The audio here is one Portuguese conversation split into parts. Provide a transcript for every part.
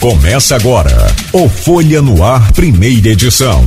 Começa agora o Folha no Ar, primeira edição.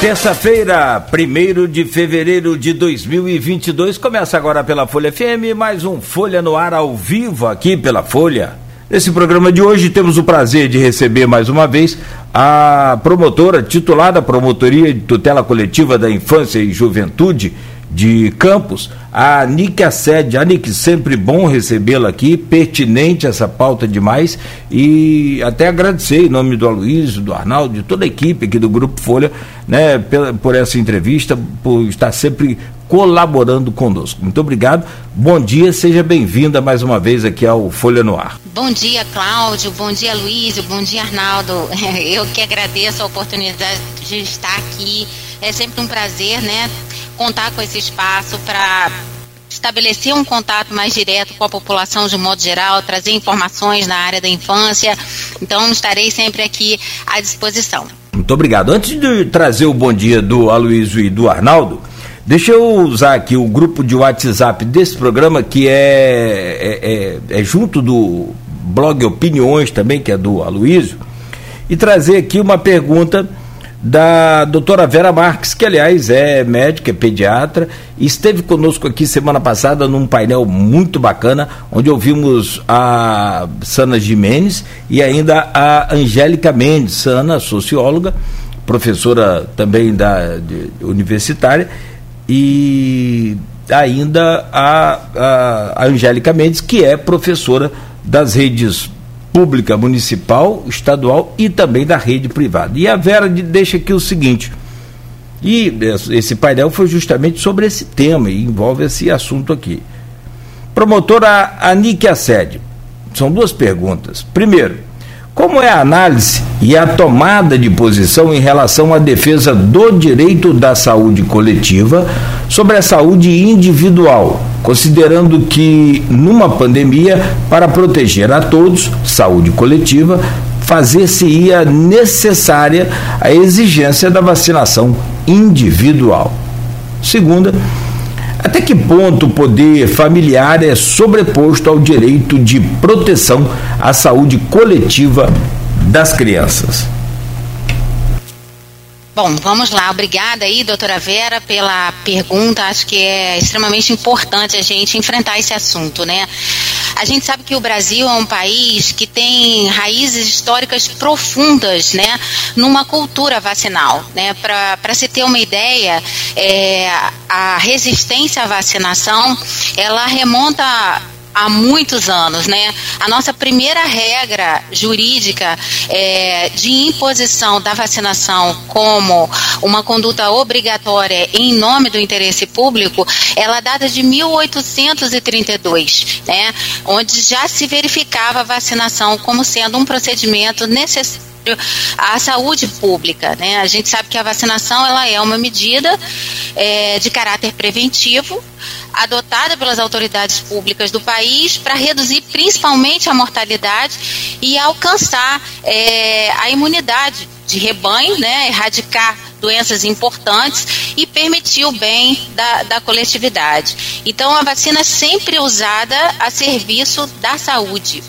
Terça-feira, 1 de fevereiro de 2022, começa agora pela Folha FM, mais um Folha no Ar ao vivo aqui pela Folha. Nesse programa de hoje temos o prazer de receber mais uma vez a promotora titular da Promotoria de Tutela Coletiva da Infância e Juventude de Campos, a Nick Assede. A Nick, sempre bom recebê-la aqui, pertinente essa pauta demais e até agradecer em nome do Aloysio, do Arnaldo, de toda a equipe aqui do Grupo Folha, né, por, por essa entrevista, por estar sempre colaborando conosco. Muito obrigado. Bom dia, seja bem-vinda mais uma vez aqui ao Folha no Ar. Bom dia, Cláudio. Bom dia, Luísio. Bom dia, Arnaldo. Eu que agradeço a oportunidade de estar aqui. É sempre um prazer, né, contar com esse espaço para estabelecer um contato mais direto com a população de um modo geral, trazer informações na área da infância. Então, estarei sempre aqui à disposição. Muito obrigado. Antes de trazer o bom dia do Aloysio e do Arnaldo, deixa eu usar aqui o grupo de WhatsApp desse programa, que é, é, é, é junto do blog Opiniões também, que é do Aloysio, e trazer aqui uma pergunta da doutora Vera Marques, que aliás é médica, é pediatra, esteve conosco aqui semana passada num painel muito bacana, onde ouvimos a Sana Jimenez e ainda a Angélica Mendes, Sana, socióloga, professora também da de, universitária, e ainda a, a, a Angélica Mendes, que é professora das redes pública, municipal, estadual e também da rede privada. E a Vera deixa aqui o seguinte. E esse painel foi justamente sobre esse tema e envolve esse assunto aqui. Promotora Anique Assede. São duas perguntas. Primeiro, como é a análise e a tomada de posição em relação à defesa do direito da saúde coletiva sobre a saúde individual, considerando que, numa pandemia, para proteger a todos, saúde coletiva, fazer-se-ia necessária a exigência da vacinação individual. Segunda, até que ponto o poder familiar é sobreposto ao direito de proteção à saúde coletiva das crianças? Bom, vamos lá. Obrigada aí, doutora Vera, pela pergunta. Acho que é extremamente importante a gente enfrentar esse assunto, né? A gente sabe que o Brasil é um país que tem raízes históricas profundas, né, numa cultura vacinal, né? Para se ter uma ideia, é, a resistência à vacinação, ela remonta há muitos anos, né? A nossa primeira regra jurídica é, de imposição da vacinação como uma conduta obrigatória em nome do interesse público, ela data de 1832, né? Onde já se verificava a vacinação como sendo um procedimento necessário à saúde pública. Né? A gente sabe que a vacinação ela é uma medida é, de caráter preventivo adotada pelas autoridades públicas do país para reduzir principalmente a mortalidade e alcançar é, a imunidade de rebanho, né, erradicar doenças importantes e permitir o bem da, da coletividade. Então, a vacina é sempre usada a serviço da saúde.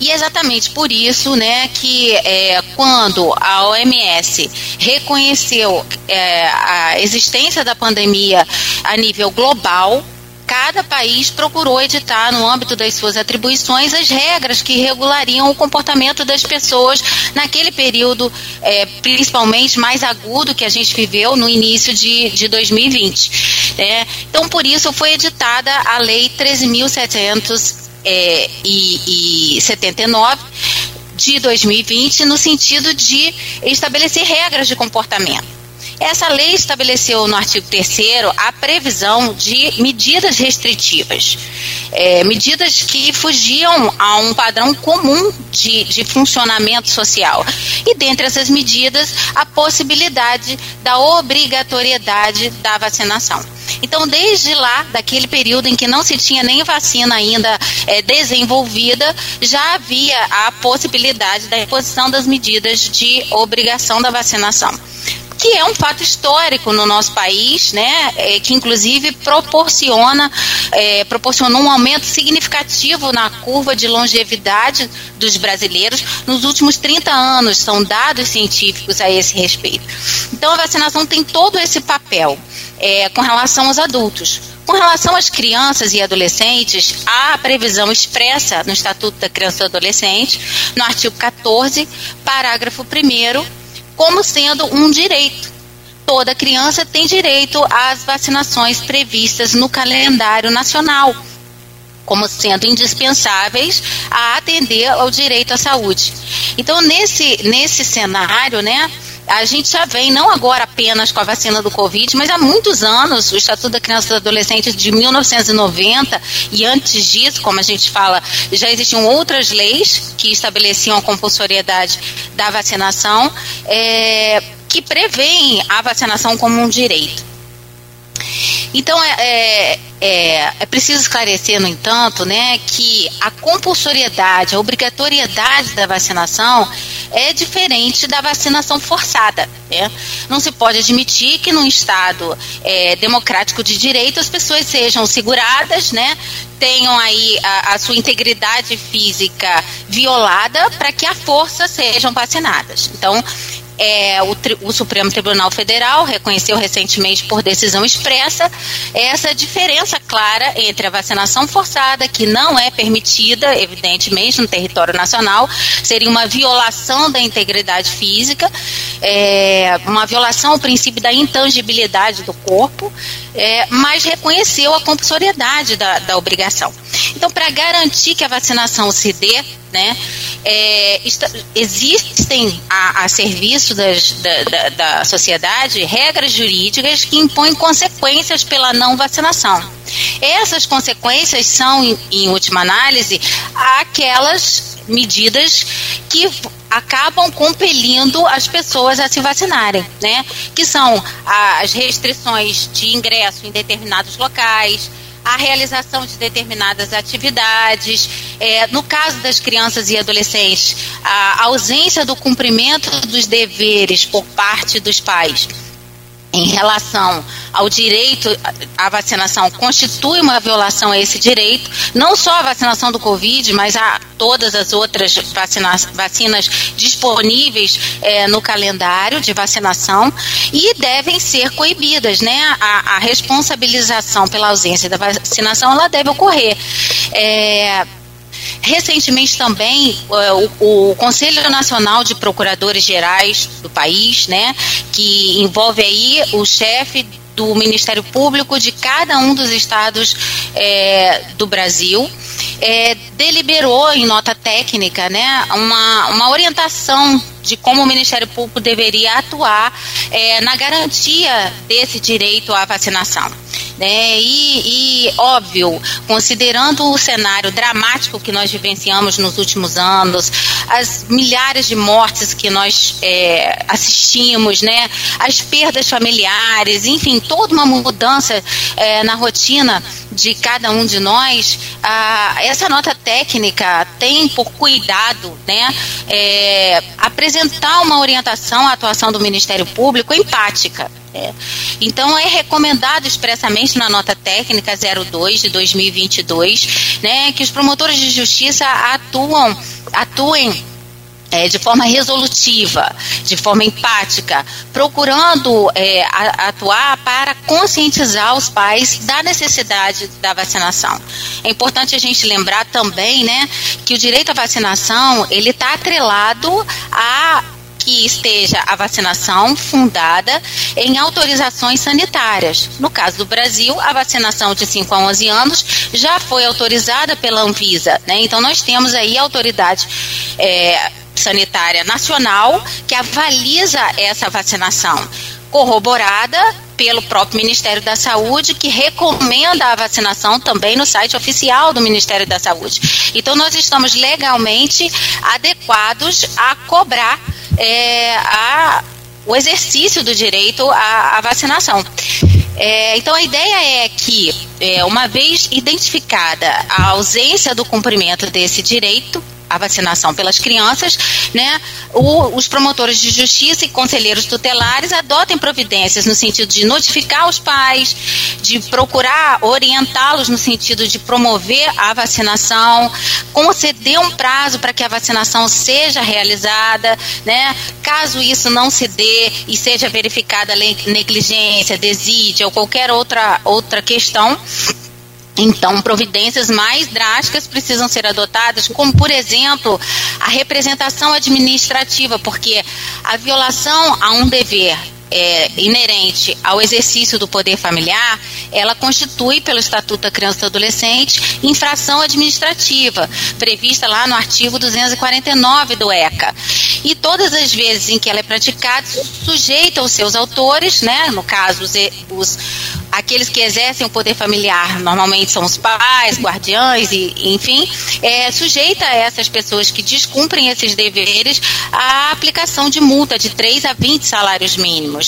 E é exatamente por isso, né, que é, quando a OMS reconheceu é, a existência da pandemia a nível global, cada país procurou editar, no âmbito das suas atribuições, as regras que regulariam o comportamento das pessoas naquele período, é, principalmente mais agudo que a gente viveu no início de, de 2020. Né? Então, por isso foi editada a Lei 13.700 é, e, e 79 de 2020 no sentido de estabelecer regras de comportamento. Essa lei estabeleceu no artigo 3 a previsão de medidas restritivas, é, medidas que fugiam a um padrão comum de, de funcionamento social. E dentre essas medidas, a possibilidade da obrigatoriedade da vacinação. Então, desde lá, daquele período em que não se tinha nem vacina ainda é, desenvolvida, já havia a possibilidade da imposição das medidas de obrigação da vacinação que é um fato histórico no nosso país, né, é, que inclusive proporciona, é, proporcionou um aumento significativo na curva de longevidade dos brasileiros nos últimos 30 anos, são dados científicos a esse respeito. Então a vacinação tem todo esse papel é, com relação aos adultos. Com relação às crianças e adolescentes, há a previsão expressa no Estatuto da Criança e do Adolescente, no artigo 14, parágrafo 1, como sendo um direito. Toda criança tem direito às vacinações previstas no calendário nacional, como sendo indispensáveis a atender ao direito à saúde. Então, nesse, nesse cenário, né, a gente já vem, não agora apenas com a vacina do Covid, mas há muitos anos, o Estatuto da Criança e do Adolescente de 1990 e antes disso, como a gente fala, já existiam outras leis que estabeleciam a compulsoriedade da vacinação, é, que prevêem a vacinação como um direito. Então, é, é, é, é, preciso esclarecer, no entanto, né, que a compulsoriedade, a obrigatoriedade da vacinação é diferente da vacinação forçada. Né? Não se pode admitir que num Estado é, democrático de direito as pessoas sejam seguradas, né, tenham aí a, a sua integridade física violada para que a força sejam vacinadas. Então, é, o, o, Supremo Tribunal Federal reconheceu recentemente por decisão expressa essa diferença clara entre a vacinação forçada, que não é permitida, evidentemente, no território nacional, seria uma violação da integridade física, é, uma violação ao princípio da intangibilidade do corpo, é, mas reconheceu a compulsoriedade da, da obrigação. Então, para garantir que a vacinação se dê, né, é, está, existem a, a das, da, da, da sociedade regras jurídicas que impõem consequências pela não vacinação. Essas consequências são, em, em última análise, aquelas medidas que acabam compelindo as pessoas a se vacinarem, né? Que são as restrições de ingresso em determinados locais, a realização de determinadas atividades. É, no caso das crianças e adolescentes, a ausência do cumprimento dos deveres por parte dos pais em relação ao direito à vacinação constitui uma violação a esse direito, não só a vacinação do Covid, mas a todas as outras vacinas, vacinas disponíveis é, no calendário de vacinação e devem ser coibidas, né? A, a responsabilização pela ausência da vacinação ela deve ocorrer. É, Recentemente também é, o, o, Conselho Nacional de Procuradores Gerais do país, né, que envolve aí o chefe do Ministério Público de cada um dos estados é, do Brasil, é, deliberou em nota técnica né, uma, uma orientação de como o Ministério Público deveria atuar é, na garantia desse direito à vacinação. Né? E, e, óbvio, considerando o cenário dramático que nós vivenciamos nos últimos anos, as milhares de mortes que nós é, assistimos, né? as perdas familiares, enfim, toda uma mudança é, na rotina de cada um de nós, a, essa nota técnica tem por cuidado né, é, apresentar uma orientação à atuação do Ministério Público empática. É. Então é recomendado expressamente na nota técnica 02 de 2022, né, que os promotores de justiça atuam, atuem é, de forma resolutiva, de forma empática, procurando é, atuar para conscientizar os pais da necessidade da vacinação. É importante a gente lembrar também, né, que o direito à vacinação ele está atrelado a que esteja a vacinação fundada em autorizações sanitárias. No caso do Brasil, a vacinação de 5 a 11 anos já foi autorizada pela Anvisa. Né? Então, nós temos aí autoridade é, sanitária nacional que avaliza essa vacinação, corroborada pelo próprio Ministério da Saúde, que recomenda a vacinação também no site oficial do Ministério da Saúde. Então, nós estamos legalmente adequados a cobrar é, a, o exercício do direito à, à vacinação. É, então, a ideia é que, é, uma vez identificada a ausência do cumprimento desse direito, a vacinação pelas crianças, né, o, os promotores de justiça e conselheiros tutelares adotem providências no sentido de notificar os pais, de procurar orientá-los no sentido de promover a vacinação, conceder um prazo para que a vacinação seja realizada, né? Caso isso não se dê e seja verificada negligência, desídia ou qualquer outra outra questão, então, providências mais drásticas precisam ser adotadas, como, por exemplo, a representação administrativa, porque a violação a um dever é, inerente ao exercício do poder familiar, ela constitui, pelo Estatuto da Criança e do Adolescente, infração administrativa, prevista lá no artigo 249 do ECA. E todas as vezes em que ela é praticada, sujeita os seus autores, né, no caso, os, os aqueles que exercem o poder familiar, normalmente são os pais, guardiães, e, enfim, é, sujeita essas pessoas que descumprem esses deveres a aplicação de multa de 3 a 20 salários mínimos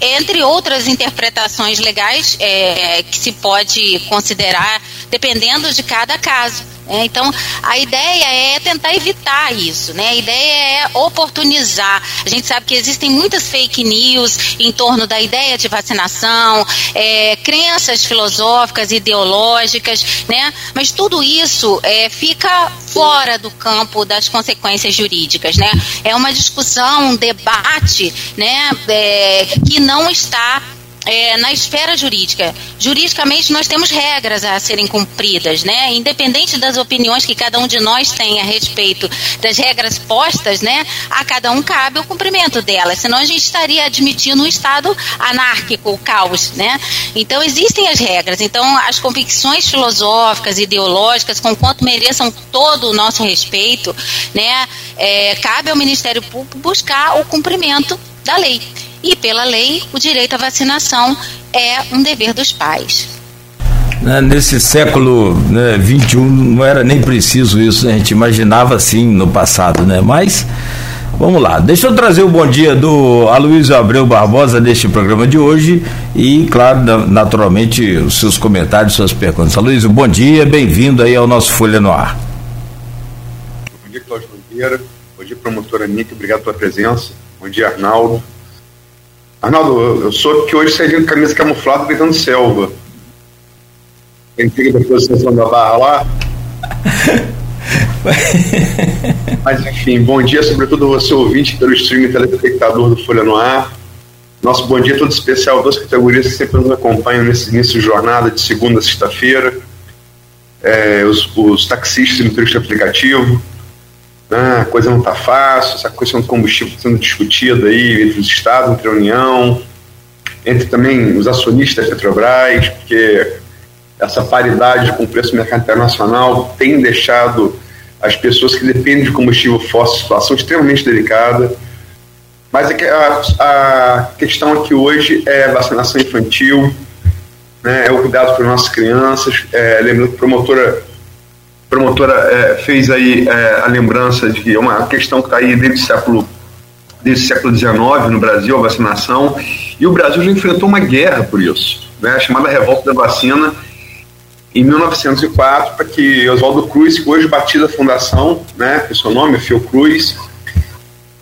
entre outras interpretações legais é, que se pode considerar dependendo de cada caso. É, então, a ideia é tentar evitar isso, né? A ideia é oportunizar. A gente sabe que existem muitas fake news em torno da ideia de vacinação, é, crenças filosóficas, ideológicas, né? Mas tudo isso é, fica fora do campo das consequências jurídicas, né? É uma discussão, um debate, né? É, que não está é, na esfera jurídica. Juridicamente, nós temos regras a serem cumpridas, né? Independente das opiniões que cada um de nós tem a respeito das regras postas, né? A cada um cabe o cumprimento delas. Senão a gente estaria admitindo um estado anárquico, o caos, né? Então existem as regras. Então as convicções filosóficas, ideológicas, com quanto mereçam todo o nosso respeito, né? É, cabe ao Ministério Público buscar o cumprimento da lei. E pela lei, o direito à vacinação é um dever dos pais. Né, nesse século né, 21 não era nem preciso isso, né? a gente imaginava assim no passado, né? Mas vamos lá, deixa eu trazer o bom dia do Aloysio Abreu Barbosa neste programa de hoje e, claro, naturalmente, os seus comentários, suas perguntas. Aloysio, bom dia, bem-vindo aí ao nosso Folha no Ar. Bom dia, Cláudio Nogueira, bom dia, promotora Nick, obrigado pela presença, bom dia, Arnaldo, Arnaldo, eu sou que hoje saí de camisa camuflada gritando selva. Quem fica da posição da barra lá. Mas enfim, bom dia, sobretudo você ouvinte pelo streaming telespectador do Folha no Ar. Nosso bom dia todo especial duas categorias que sempre nos acompanham nesse início de jornada de segunda a sexta-feira. É, os, os taxistas e motoristas de aplicativo, né, a coisa não está fácil, essa questão do combustível tá sendo discutida aí entre os estados, entre a União, entre também os acionistas da Petrobras, porque essa paridade com o preço do mercado internacional tem deixado as pessoas que dependem de combustível fóssil em situação extremamente delicada. Mas é a, a questão aqui hoje é vacinação infantil, né, é o cuidado para as nossas crianças. É, lembrando que promotora promotora é, fez aí é, a lembrança de que é uma questão que está aí desde o século desde o século XIX no Brasil, a vacinação, e o Brasil já enfrentou uma guerra por isso, né, a chamada revolta da vacina, em 1904, para que Oswaldo Cruz, que hoje batiza a fundação, né, que seu nome Fiocruz,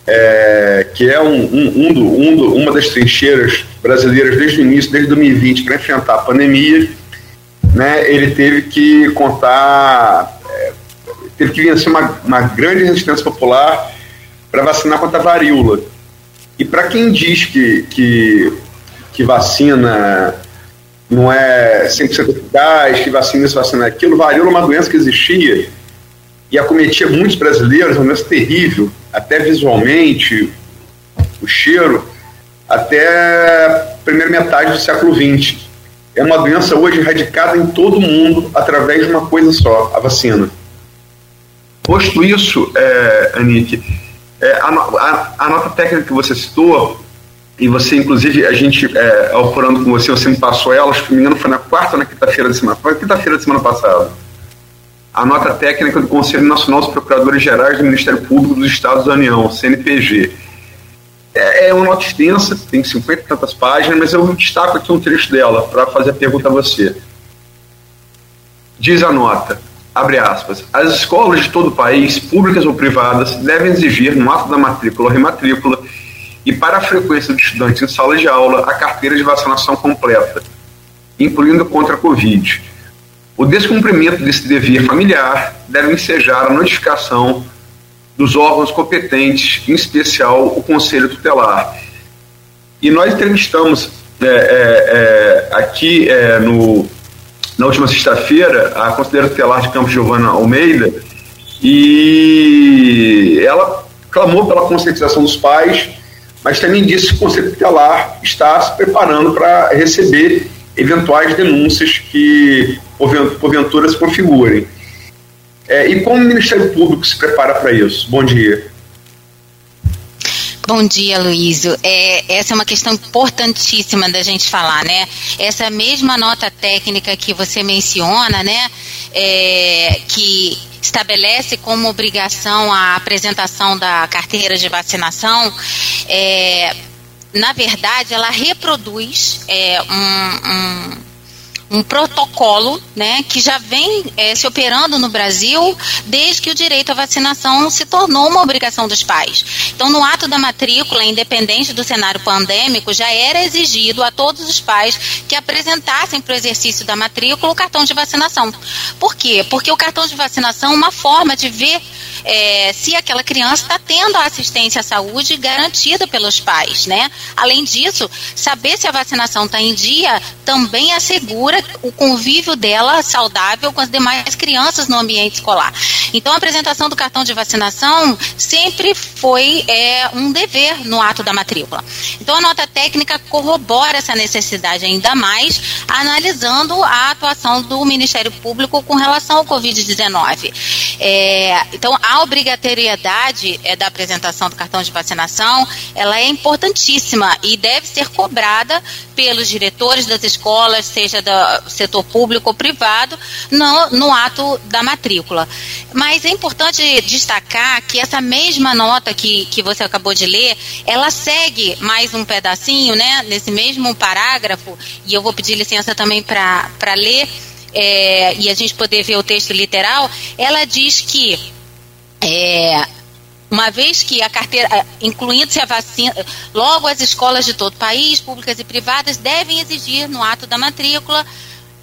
é, que é um, um, um, do, um do, uma das trincheiras brasileiras desde o início, desde 2020, para enfrentar a pandemia, né, ele teve que contar, teve que vencer uma, uma grande resistência popular para vacinar contra a varíola. E para quem diz que, que, que vacina não é 100% eficaz, que vacina isso, vacina aquilo, varíola é uma doença que existia e acometia muitos brasileiros, uma doença terrível, até visualmente, o cheiro, até a primeira metade do século XX é uma doença hoje erradicada em todo o mundo através de uma coisa só, a vacina. Posto isso, é, Anique, é, a, a, a, nota técnica que você citou, e você, inclusive, a gente, é, com você, você me passou ela, acho que me engano foi na quarta ou na quinta-feira da semana, foi quinta-feira da semana passada. A nota técnica do Conselho Nacional dos Procuradores Gerais do Ministério Público dos Estados da União, CNPG é, é uma nota extensa, tem 50 e tantas páginas, mas eu destaco aqui um trecho dela para fazer a pergunta a você. Diz a nota: abre aspas, as escolas de todo o país, públicas ou privadas, devem exigir no ato da matrícula ou rematrícula e para a frequência de estudantes em sala de aula a carteira de vacinação completa, incluindo contra a Covid. O descumprimento desse dever familiar deve ensejar a notificação dos órgãos competentes, em especial o Conselho Tutelar. E nós entrevistamos é, é, é, aqui é, no, na última sexta-feira a conselheira tutelar de Campos Giovana Almeida e ela clamou pela conscientização dos pais, mas também disse que o Conselho Tutelar está se preparando para receber eventuais denúncias que porventura se configurem. É, e como o Ministério Público se prepara para isso? Bom dia. Bom dia, Luísio. É, essa é uma questão importantíssima da gente falar, né? Essa mesma nota técnica que você menciona, né? É, que estabelece como obrigação a apresentação da carteira de vacinação, é, na verdade, ela reproduz é, um, um um protocolo né, que já vem é, se operando no Brasil desde que o direito à vacinação se tornou uma obrigação dos pais. Então, no ato da matrícula, independente do cenário pandêmico, já era exigido a todos os pais que apresentassem para o exercício da matrícula o cartão de vacinação. Por quê? Porque o cartão de vacinação é uma forma de ver é, se aquela criança está tendo a assistência à saúde garantida pelos pais, né? Além disso, saber se a vacinação está em dia também assegura o convívio dela saudável com as demais crianças no ambiente escolar. Então, a apresentação do cartão de vacinação sempre foi é, um dever no ato da matrícula. Então, a nota técnica corrobora essa necessidade ainda mais, analisando a atuação do Ministério Público com relação ao Covid-19. É, então, a obrigatoriedade é, da apresentação do cartão de vacinação, ela é importantíssima e deve ser cobrada pelos diretores das escolas, seja do setor público ou privado, no, no ato da matrícula. Mas é importante destacar que essa mesma nota que, que você acabou de ler, ela segue mais um pedacinho, né, nesse mesmo parágrafo, e eu vou pedir licença também para ler, é, e a gente poder ver o texto literal, ela diz que é, uma vez que a carteira, incluindo-se a vacina, logo as escolas de todo o país, públicas e privadas, devem exigir no ato da matrícula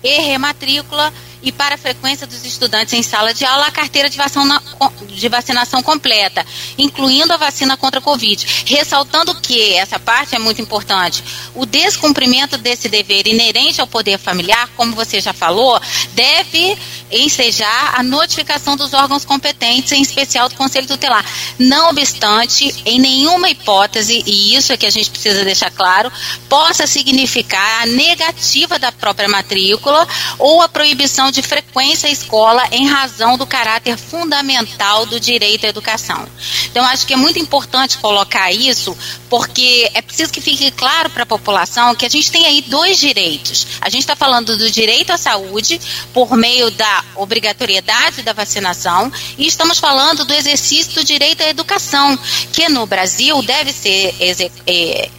e rematrícula e para a frequência dos estudantes em sala de aula a carteira de vacinação, de vacinação completa, incluindo a vacina contra a Covid. Ressaltando que, essa parte é muito importante, o descumprimento desse dever inerente ao poder familiar, como você já falou, deve ensejar a notificação dos órgãos competentes, em especial do Conselho Tutelar. Não obstante, em nenhuma hipótese, e isso é que a gente precisa deixar claro, possa significar a negativa da própria matrícula ou a proibição de frequência à escola em razão do caráter fundamental do direito à educação. Então, acho que é muito importante colocar isso, porque é preciso que fique claro para a população que a gente tem aí dois direitos. A gente está falando do direito à saúde por meio da obrigatoriedade da vacinação e estamos falando do exercício do direito à educação, que no Brasil deve ser é,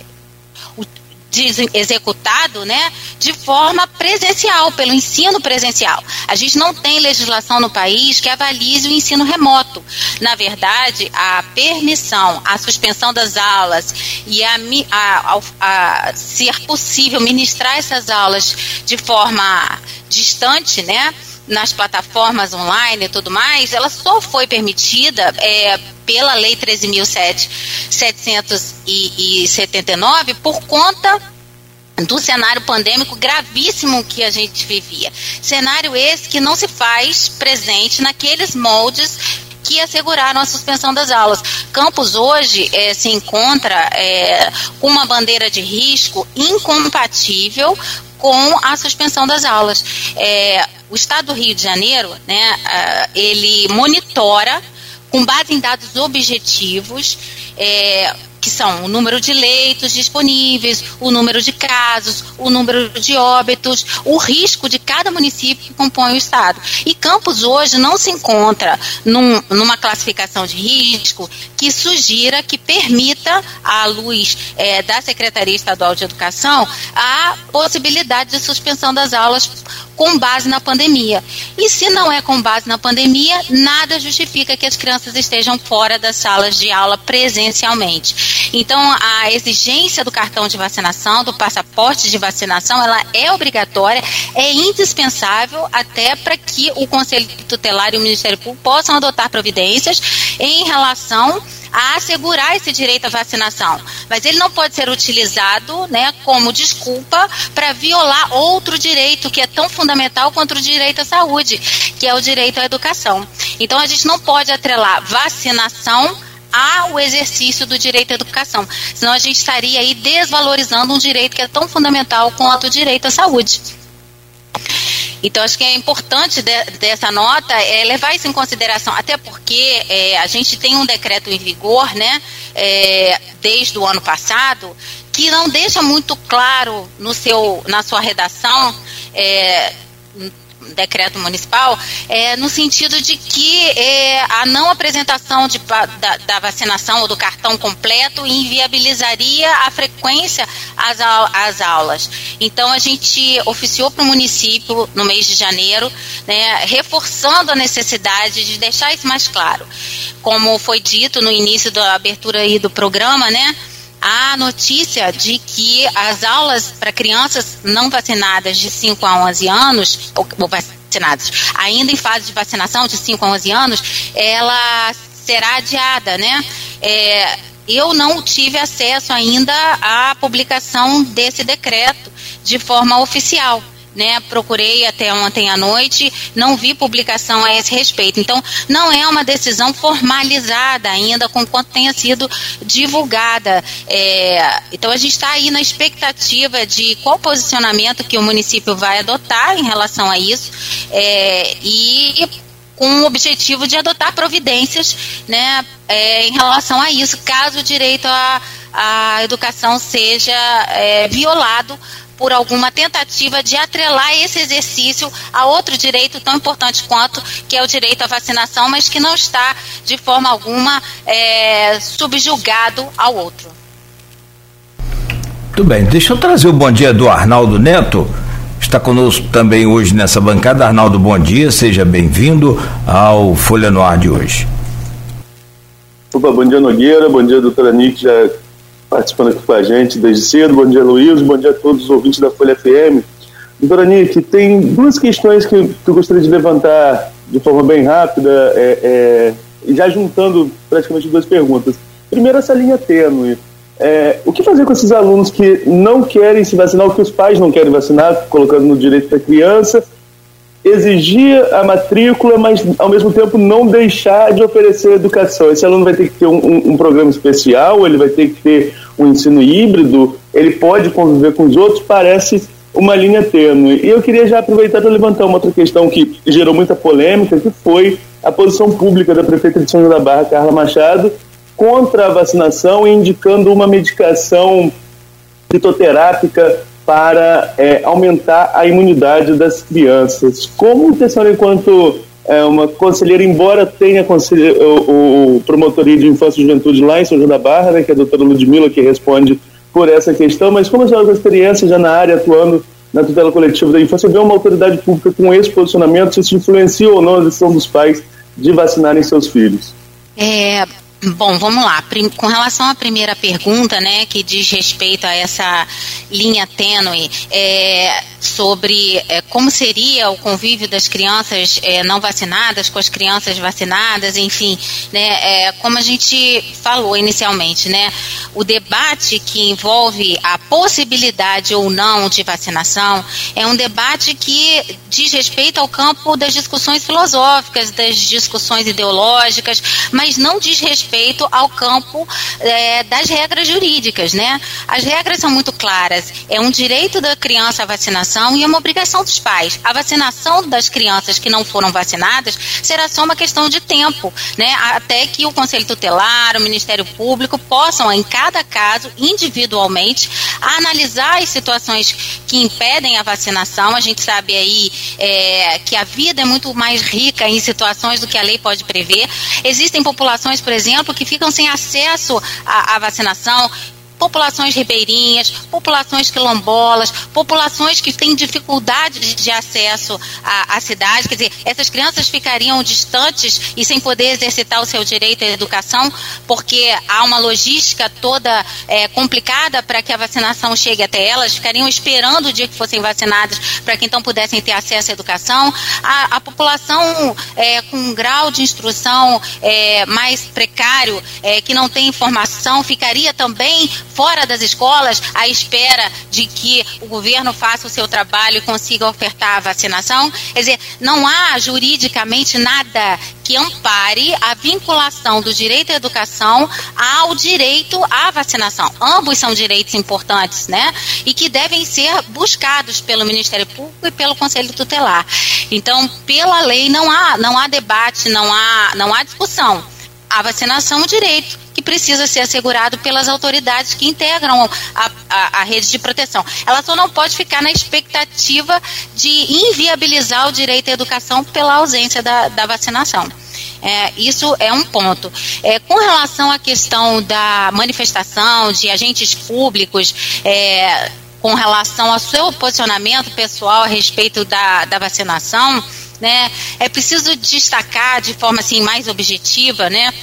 executado né, de forma presencial, pelo ensino presencial. A gente não tem legislação no país que avalize o ensino remoto. Na verdade, a permissão, a suspensão das aulas e a, a, a, a ser possível ministrar essas aulas de forma distante, né? Nas plataformas online e tudo mais, ela só foi permitida é, pela Lei 13.779 por conta do cenário pandêmico gravíssimo que a gente vivia. Cenário esse que não se faz presente naqueles moldes que asseguraram a suspensão das aulas. Campos hoje é, se encontra é, com uma bandeira de risco incompatível com a suspensão das aulas. É, o Estado do Rio de Janeiro, né, ele monitora com base em dados objetivos é, que são o número de leitos disponíveis, o número de casos, o número de óbitos, o risco de cada município que compõe o estado. E Campos hoje não se encontra num, numa classificação de risco que sugira, que permita, à luz é, da Secretaria Estadual de Educação, a possibilidade de suspensão das aulas com base na pandemia. E se não é com base na pandemia, nada justifica que as crianças estejam fora das salas de aula presencialmente. Então, a exigência do cartão de vacinação, do passaporte de vacinação, ela é obrigatória, é indispensável até para que o Conselho Tutelar e o Ministério Público possam adotar providências em relação a assegurar esse direito à vacinação. Mas ele não pode ser utilizado né, como desculpa para violar outro direito que é tão fundamental quanto o direito à saúde, que é o direito à educação. Então a gente não pode atrelar vacinação ao exercício do direito à educação. Senão a gente estaria aí desvalorizando um direito que é tão fundamental quanto o direito à saúde. Então, acho que é importante de, dessa nota é levar isso em consideração, até porque é, a gente tem um decreto em vigor, né, é, desde o ano passado, que não deixa muito claro no seu, na sua redação é, decreto municipal, é, no sentido de que é, a não apresentação de, da, da, vacinação ou do cartão completo inviabilizaria a frequência às, às aulas. Então, a gente oficiou para o município no mês de janeiro, né, reforçando a necessidade de deixar isso mais claro. Como foi dito no início da abertura aí do programa, né? A notícia de que as aulas para crianças não vacinadas de 5 a 11 anos, ou, ou vacinadas ainda em fase de vacinação de 5 a 11 anos, ela será adiada, né? É, eu não tive acesso ainda à publicação desse decreto de forma oficial né? Procurei até ontem à noite, não vi publicação a esse respeito. Então, não é uma decisão formalizada ainda, com quanto tenha sido divulgada. É, então, a gente está aí na expectativa de qual posicionamento que o município vai adotar em relação a isso é, e com o objetivo de adotar providências né, é, em relação a isso, caso o direito à, à educação seja é, violado por alguma tentativa de atrelar esse exercício a outro direito tão importante quanto, que é o direito à vacinação, mas que não está de forma alguma é, subjugado ao outro. Muito bem, deixa eu trazer o bom dia do Arnaldo Neto. Está conosco também hoje nessa bancada. Arnaldo, bom dia, seja bem-vindo ao Folha no Ar de hoje. Opa, bom dia Nogueira, bom dia doutora Nick, já participando aqui com a gente desde cedo. Bom dia, Luiz. Bom dia a todos os ouvintes da Folha FM. Doutora Nick, tem duas questões que, eu gostaria de levantar de forma bem rápida, é, é, já juntando praticamente duas perguntas. Primeiro, essa linha tênue. É, o que fazer com esses alunos que não querem se vacinar, ou que os pais não querem vacinar, colocando no direito da criança, exigir a matrícula, mas ao mesmo tempo não deixar de oferecer educação. Esse aluno vai ter que ter um, um, um, programa especial, ele vai ter que ter um ensino híbrido, ele pode conviver com os outros, parece uma linha tênue. E eu queria já aproveitar para levantar uma outra questão que gerou muita polêmica, que foi a posição pública da prefeita de São João da Barra, Carla Machado, contra a vacinação, indicando uma medicação fitoterápica para é, aumentar a imunidade das crianças. Como a senhora, enquanto é, uma conselheira, embora tenha o, o, promotoria de infância e juventude lá em São João da Barra, né, que é a doutora Ludmilla que responde por essa questão, mas como a senhora com experiência já na área, atuando na tutela coletiva da infância, vê uma autoridade pública com esse posicionamento, se isso influencia ou não a decisão dos pais de vacinarem seus filhos? É, Bom, vamos lá. Com relação à primeira pergunta, né, que diz respeito a essa linha tênue é, sobre é, como seria o convívio das crianças é, não vacinadas com as crianças vacinadas, enfim, né, é, como a gente falou inicialmente, né, o debate que envolve a possibilidade ou não de vacinação é um debate que diz respeito ao campo das discussões filosóficas, das discussões ideológicas, mas não diz respeito respeito ao campo é, das regras jurídicas, né? As regras são muito claras. É um direito da criança a vacinação e é uma obrigação dos pais. A vacinação das crianças que não foram vacinadas será só uma questão de tempo, né? Até que o Conselho Tutelar, o Ministério Público possam, em cada caso, individualmente, analisar as situações que impedem a vacinação. A gente sabe aí é, que a vida é muito mais rica em situações do que a lei pode prever. Existem populações, por exemplo, exemplo, que ficam sem acesso à, à vacinação populações ribeirinhas, populações quilombolas, populações que têm dificuldade de acesso à, à cidade, quer dizer, essas crianças ficariam distantes e sem poder exercitar o seu direito à educação, porque há uma logística toda é, complicada para que a vacinação chegue até elas, ficariam esperando o dia que fossem vacinadas para que então pudessem ter acesso à educação. A, a população é, com um grau de instrução é, mais precário, é, que não tem informação, ficaria também fora das escolas à espera de que o governo faça o seu trabalho e consiga ofertar a vacinação. Quer dizer, não há juridicamente nada que ampare a vinculação do direito à educação ao direito à vacinação. Ambos são direitos importantes, né? E que devem ser buscados pelo Ministério Público e pelo Conselho Tutelar. Então, pela lei não há, não há debate, não há, não há discussão. A vacinação é um direito precisa ser assegurado pelas autoridades que integram a, a, a, rede de proteção. Ela só não pode ficar na expectativa de inviabilizar o direito à educação pela ausência da, da vacinação. É, isso é um ponto. É, com relação à questão da manifestação de agentes públicos, é, com relação ao seu posicionamento pessoal a respeito da, da vacinação, né, é preciso destacar de forma assim mais objetiva, né,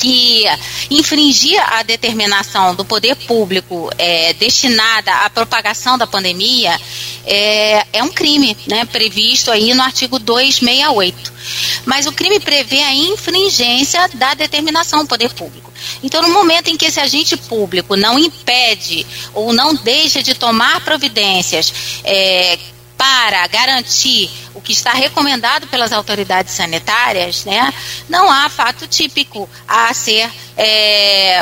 que infringir a determinação do poder público é, destinada à propagação da pandemia é, é um crime, né, previsto aí no artigo 268. Mas o crime prevê a infringência da determinação do poder público. Então, no momento em que esse agente público não impede ou não deixa de tomar providências é, para garantir o que está recomendado pelas autoridades sanitárias, né, não há fato típico a ser é,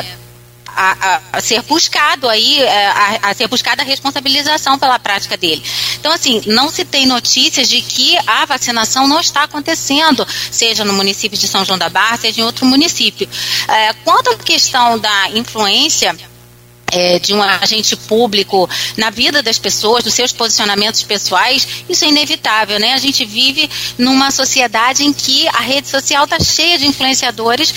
a, a, a, ser buscado aí, é, a, a, ser buscada a responsabilização pela prática dele. Então, assim, não se tem notícias de que a vacinação não está acontecendo, seja no município de São João da Barra, seja em outro município. É, quanto à questão da influência é, de um agente público na vida das pessoas, dos seus posicionamentos pessoais, isso é inevitável, né? A gente vive numa sociedade em que a rede social está cheia de influenciadores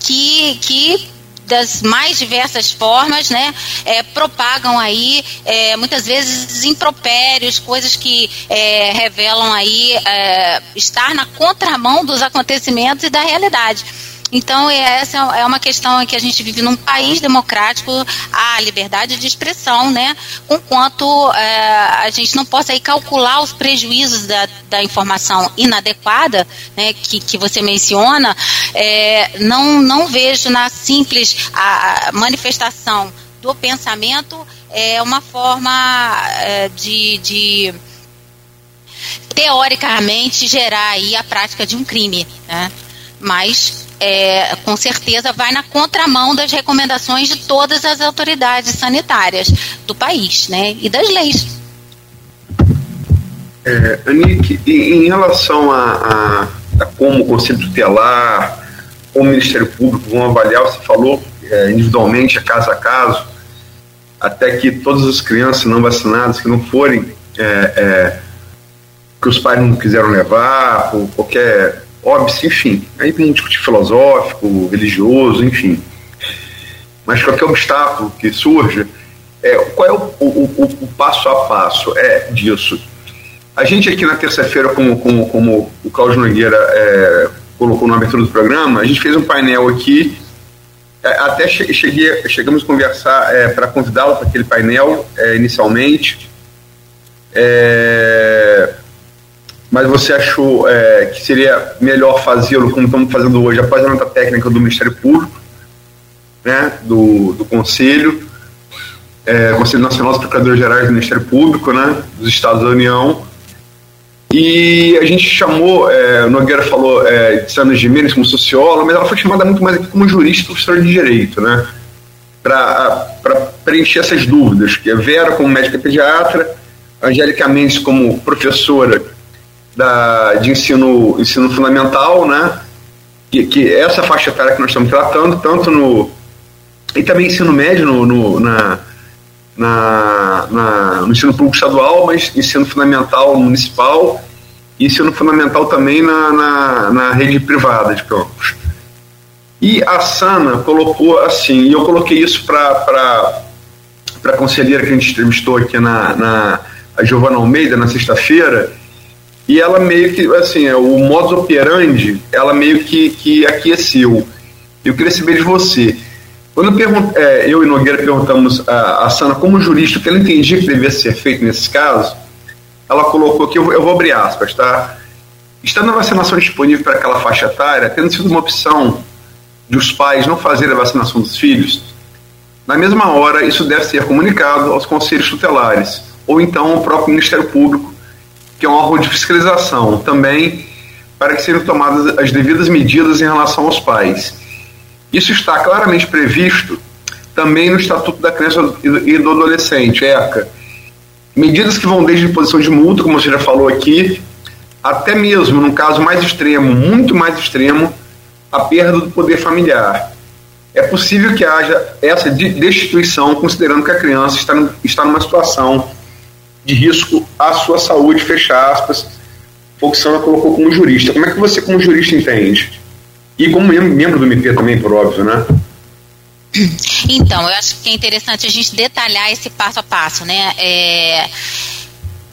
que, que das mais diversas formas, né, é, propagam aí é, muitas vezes impropérios, coisas que é, revelam aí é, estar na contramão dos acontecimentos e da realidade. Então, essa é uma questão que a gente vive num país democrático, a liberdade de expressão, né? Conquanto é, a gente não possa aí calcular os prejuízos da, da informação inadequada, né, que, que você menciona, é, não, não vejo na simples a, a manifestação do pensamento é uma forma é, de, de teoricamente gerar aí a prática de um crime, né? Mas é, com certeza vai na contramão das recomendações de todas as autoridades sanitárias do país, né, e das leis. É, Anique, em relação a, a, a, como o Conselho Tutelar, o Ministério Público vão avaliar, você falou é, individualmente, a caso a caso, até que todas as crianças não vacinadas que não forem, é, é que os pais não quiseram levar, por qualquer óbvio, enfim. Aí tem um discutir filosófico, religioso, enfim. Mas qualquer obstáculo que surja, é, qual é o, o, o, passo a passo é disso? A gente aqui na terça-feira, como, como, como, o Cláudio Nogueira é, colocou na abertura do programa, a gente fez um painel aqui, é, até cheguei, chegamos a conversar é, para convidá-lo para aquele painel é, inicialmente. É, mas você achou é, que seria melhor fazê-lo como estamos fazendo hoje, após a nota técnica do Ministério Público, né, do, do Conselho, é, Conselho Nacional dos Procuradores Gerais do Ministério Público, né, dos Estados da União, e a gente chamou, é, Nogueira falou é, de Sandra como socióloga, mas ela foi chamada muito mais aqui como jurista professora de direito, né, para preencher essas dúvidas, que é Vera como médica pediatra, Angélica Mendes como professora da, de ensino, ensino fundamental, né? Que, que essa faixa etária que nós estamos tratando, tanto no. E também ensino médio no, no na, na, na, no ensino público estadual, mas ensino fundamental municipal e ensino fundamental também na, na, na rede privada de campos. E a Sana colocou assim, e eu coloquei isso para a conselheira que a gente entrevistou aqui na, na a Giovana Almeida na sexta-feira, e ela meio que, assim, é, o modus operandi, ela meio que, que aqueceu. Eu queria saber de você. Quando eu, é, eu e Nogueira perguntamos a, a Sana como jurista que ela entendia que devia ser feito nesses casos, ela colocou aqui, eu eu vou abrir aspas, tá? Estando a vacinação disponível para aquela faixa etária, tendo sido uma opção de os pais não fazerem a vacinação dos filhos, na mesma hora isso deve ser comunicado aos conselhos tutelares, ou então ao próprio Ministério Público, que é um órgão de fiscalização, também para que sejam tomadas as devidas medidas em relação aos pais. Isso está claramente previsto também no Estatuto da Criança e do Adolescente, ECA. Medidas que vão desde imposição de multa, como você já falou aqui, até mesmo, num caso mais extremo, muito mais extremo, a perda do poder familiar. É possível que haja essa destituição, considerando que a criança está, está numa situação de risco à sua saúde, fecha aspas, Sandra colocou como jurista. Como é que você, como jurista, entende? E como membro do MP também, por óbvio, né? Então, eu acho que é interessante a gente detalhar esse passo a passo, né? É,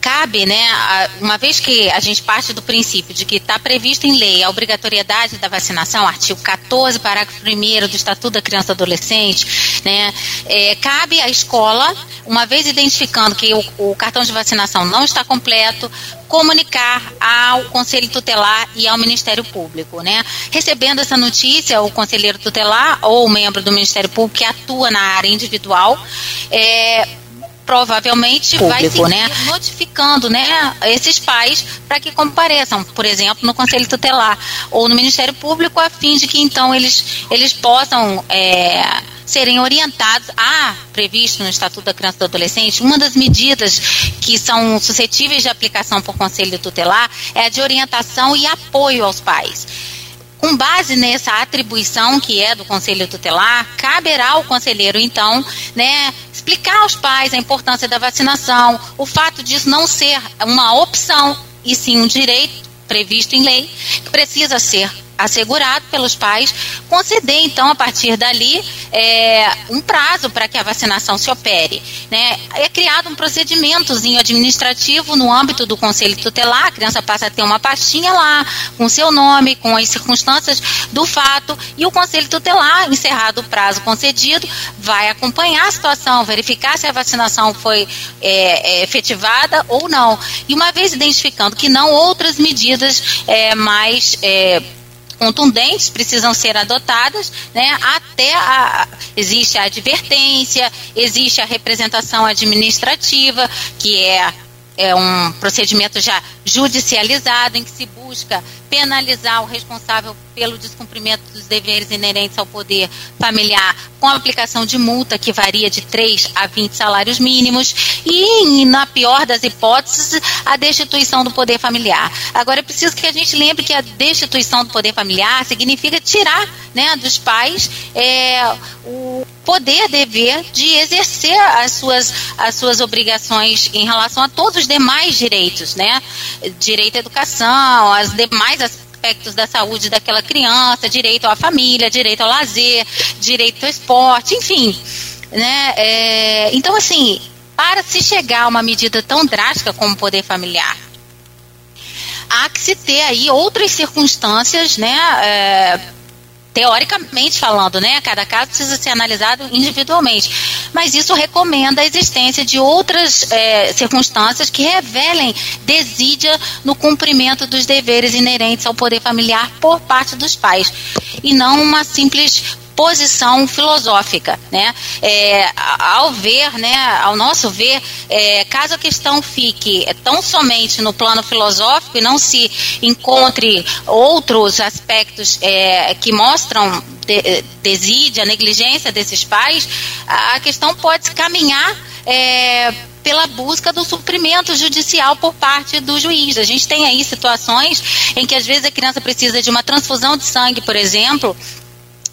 cabe, né, uma vez que a gente parte do princípio de que está previsto em lei a obrigatoriedade da vacinação, artigo 14, parágrafo 1 do Estatuto da Criança e Adolescente, né, é, cabe à escola, uma vez identificando que o, o cartão de vacinação não está completo, comunicar ao Conselho Tutelar e ao Ministério Público, né? Recebendo essa notícia, o conselheiro tutelar ou o membro do Ministério Público que atua na área individual é, provavelmente Público, vai seguir né? notificando né, esses pais para que compareçam, por exemplo, no Conselho Tutelar ou no Ministério Público, a fim de que então eles, eles possam é, serem orientados. Há previsto no Estatuto da Criança e do Adolescente, uma das medidas que são suscetíveis de aplicação por Conselho Tutelar é a de orientação e apoio aos pais. Com base nessa atribuição que é do Conselho Tutelar, caberá ao conselheiro, então, né, explicar aos pais a importância da vacinação, o fato disso não ser uma opção, e sim um direito previsto em lei, que precisa ser assegurado pelos pais, conceder então a partir dali é, um prazo para que a vacinação se opere. Né? É criado um procedimentozinho administrativo no âmbito do Conselho Tutelar, a criança passa a ter uma pastinha lá, com seu nome, com as circunstâncias do fato, e o Conselho Tutelar, encerrado o prazo concedido, vai acompanhar a situação, verificar se a vacinação foi é, é, efetivada ou não. E uma vez identificando que não, outras medidas é, mais é, contundentes precisam ser adotadas, né? Até a, existe a advertência, existe a representação administrativa, que é é um procedimento já judicializado em que se busca penalizar o responsável pelo descumprimento dos deveres inerentes ao poder familiar com a aplicação de multa que varia de 3 a 20 salários mínimos e, na pior das hipóteses, a destituição do poder familiar. Agora, é preciso que a gente lembre que a destituição do poder familiar significa tirar né, dos pais é, o poder, dever de exercer as suas, as suas obrigações em relação a todos os demais direitos, né? Direito à educação, as demais aspectos da saúde daquela criança, direito à família, direito ao lazer, direito ao esporte, enfim. Né? É, então, assim, para se chegar a uma medida tão drástica como o poder familiar, há que se ter aí outras circunstâncias, né? É, teoricamente falando, né? Cada caso precisa ser analisado individualmente. Mas isso recomenda a existência de outras é, circunstâncias que revelem desídia no cumprimento dos deveres inerentes ao poder familiar por parte dos pais. E não uma simples posição filosófica, né? É, ao ver, né, ao nosso ver, é, caso a questão fique tão somente no plano filosófico e não se encontre outros aspectos é, que mostram de, desídia, negligência desses pais, a questão pode caminhar é, pela busca do suprimento judicial por parte do juiz. A gente tem aí situações em que às vezes a criança precisa de uma transfusão de sangue, por exemplo,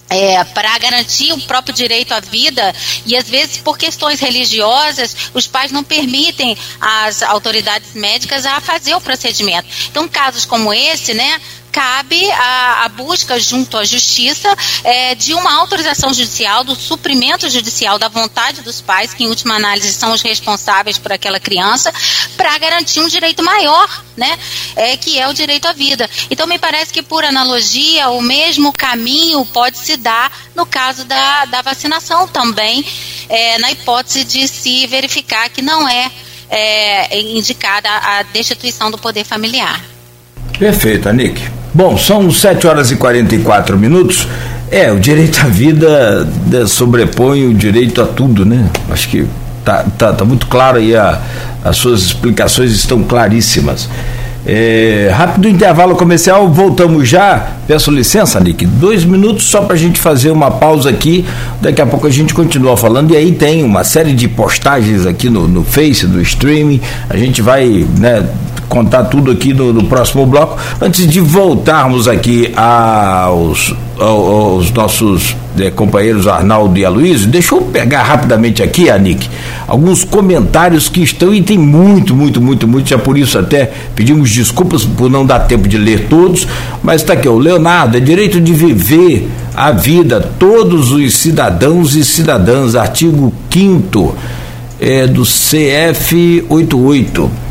é, para garantir o próprio direito à vida e às vezes por questões religiosas os pais não permitem às autoridades médicas a fazer o procedimento. Então casos como esse, né, cabe a, a busca junto à justiça é, de uma autorização judicial, do suprimento judicial da vontade dos pais, que em última análise são os responsáveis por aquela criança, para garantir um direito maior, né? É, que é o direito à vida. Então me parece que por analogia o mesmo caminho pode se dar no caso da, da vacinação também, é, na hipótese de se verificar que não é, é indicada a destituição do poder familiar. Perfeito, Anique. Bom, são 7 horas e 44 minutos. É, o direito à vida né, sobrepõe o direito a tudo, né? Acho que tá, tá, tá muito claro aí, a, as suas explicações estão claríssimas. É, rápido intervalo comercial, voltamos já. Peço licença, Nick, dois minutos só para a gente fazer uma pausa aqui. Daqui a pouco a gente continua falando. E aí tem uma série de postagens aqui no, no Face, do streaming. A gente vai né, contar tudo aqui no, no, próximo bloco. Antes de voltarmos aqui aos, aos nossos é, companheiros Arnaldo e Aloysio, deixa eu pegar rapidamente aqui, Anick, alguns comentários que estão, e tem muito, muito, muito, muito, já por isso até pedimos desculpas por não dar tempo de ler todos, mas está aqui, o Leonardo, é direito de viver a vida, todos os cidadãos e cidadãs, artigo 5 é, do CF 88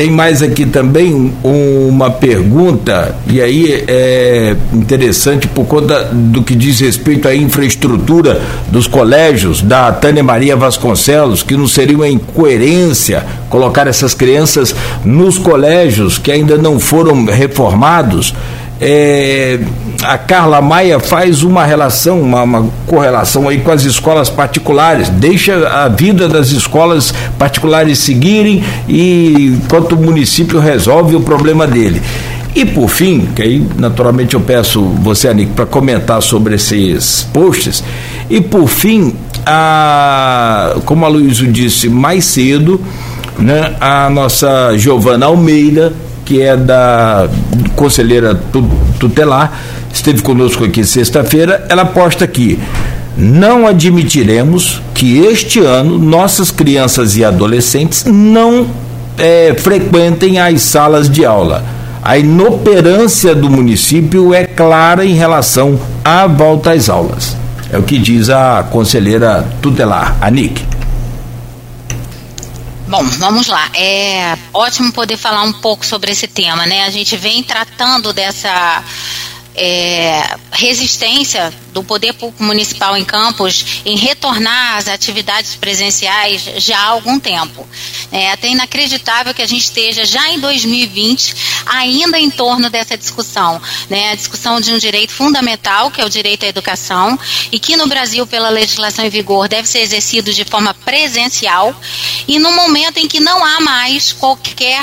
tem mais aqui também uma pergunta, e aí é interessante por conta do que diz respeito à infraestrutura dos colégios, da Tânia Maria Vasconcelos, que não seria uma incoerência colocar essas crianças nos colégios que ainda não foram reformados. É, a Carla Maia faz uma relação, uma, uma, correlação aí com as escolas particulares, deixa a vida das escolas particulares seguirem e enquanto o município resolve o problema dele. E por fim, que aí naturalmente eu peço você, Anico, para comentar sobre esses posts. E por fim, a, como a Luísa disse mais cedo, né, a nossa Giovana Almeida que é da conselheira tutelar, esteve conosco aqui sexta-feira, ela posta aqui. Não admitiremos que este ano nossas crianças e adolescentes não é, frequentem as salas de aula. A inoperância do município é clara em relação à volta às aulas. É o que diz a conselheira tutelar, a. Bom, vamos lá. É ótimo poder falar um pouco sobre esse tema, né? A gente vem tratando dessa é, resistência do poder público municipal em Campos em retornar às atividades presenciais já há algum tempo. É até inacreditável que a gente esteja já em 2020 ainda em torno dessa discussão, né? A discussão de um direito fundamental, que é o direito à educação, e que no Brasil, pela legislação em vigor, deve ser exercido de forma presencial, e no momento em que não há mais qualquer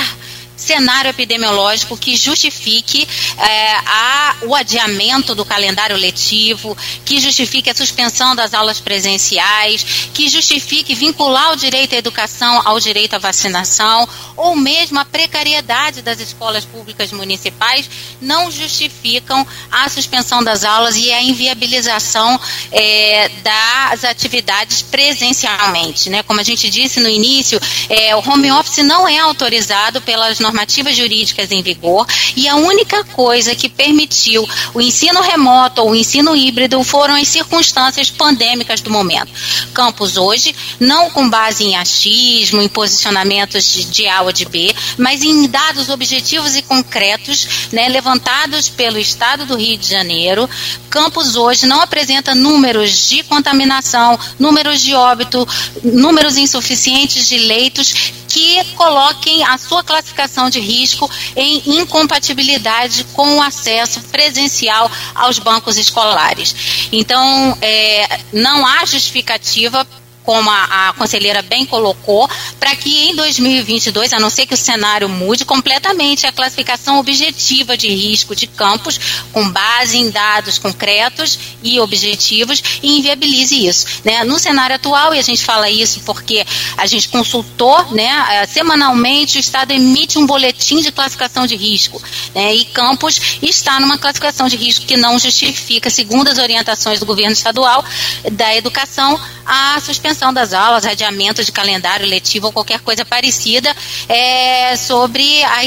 cenário epidemiológico que justifique é, a, o adiamento do calendário letivo, que justifique a suspensão das aulas presenciais, que justifique vincular o direito à educação ao direito à vacinação, ou mesmo a precariedade das escolas públicas municipais, não justificam a suspensão das aulas e a inviabilização é, das atividades presencialmente. Né? Como a gente disse no início, é, o home office não é autorizado pelas normativas jurídicas em vigor e a única coisa que permitiu o ensino remoto ou o ensino híbrido foram as circunstâncias pandêmicas do momento. Campos hoje, não com base em achismo, em posicionamentos de, A ou de B, mas em dados objetivos e concretos né, levantados pelo Estado do Rio de Janeiro, Campos hoje não apresenta números de contaminação, números de óbito, números insuficientes de leitos que coloquem a sua classificação de risco em incompatibilidade com o acesso presencial aos bancos escolares. Então, é, não há justificativa como a, a conselheira bem colocou, para que em 2022, a não ser que o cenário mude completamente, a classificação objetiva de risco de campos, com base em dados concretos e objetivos, e inviabilize isso. Né? No cenário atual, e a gente fala isso porque a gente consultou, né, eh, semanalmente o Estado emite um boletim de classificação de risco, né, e Campos está numa classificação de risco que não justifica, segundo as orientações do governo estadual da educação, a suspensão das aulas, adiamento de calendário letivo ou qualquer coisa parecida é, sobre a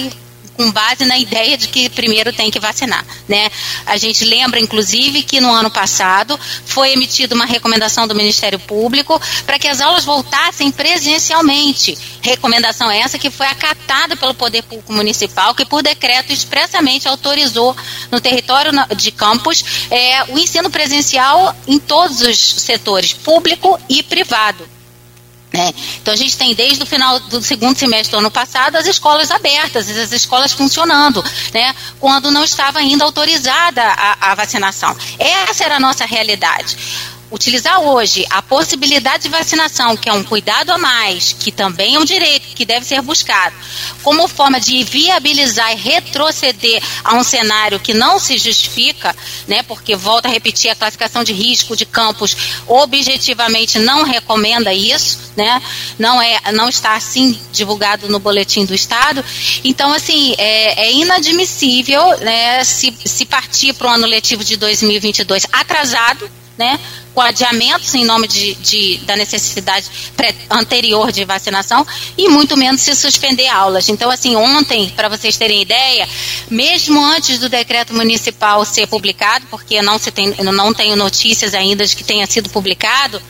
com base na ideia de que primeiro tem que vacinar, né? A gente lembra, inclusive, que no ano passado foi emitida uma recomendação do Ministério Público para que as aulas voltassem presencialmente. Recomendação essa que foi acatada pelo Poder Público Municipal, que por decreto expressamente autorizou no território de campus é, o ensino presencial em todos os setores, público e privado. Né? Então a gente tem desde o final do segundo semestre do ano passado as escolas abertas, as escolas funcionando, né? quando não estava ainda autorizada a, a vacinação. Essa era a nossa realidade utilizar hoje a possibilidade de vacinação, que é um cuidado a mais, que também é um direito que deve ser buscado, como forma de viabilizar e retroceder a um cenário que não se justifica, né, porque volta a repetir a classificação de risco de campos objetivamente não recomenda isso, né, não é, não está assim divulgado no boletim do estado. Então, assim, é, é inadmissível, né, se, se partir para o ano letivo de 2022 atrasado, né, com adiamentos em nome de, de da necessidade anterior de vacinação e muito menos se suspender aulas. Então, assim, ontem, para vocês terem ideia, mesmo antes do decreto municipal ser publicado, porque não se tem, não tenho notícias ainda de que tenha sido publicado,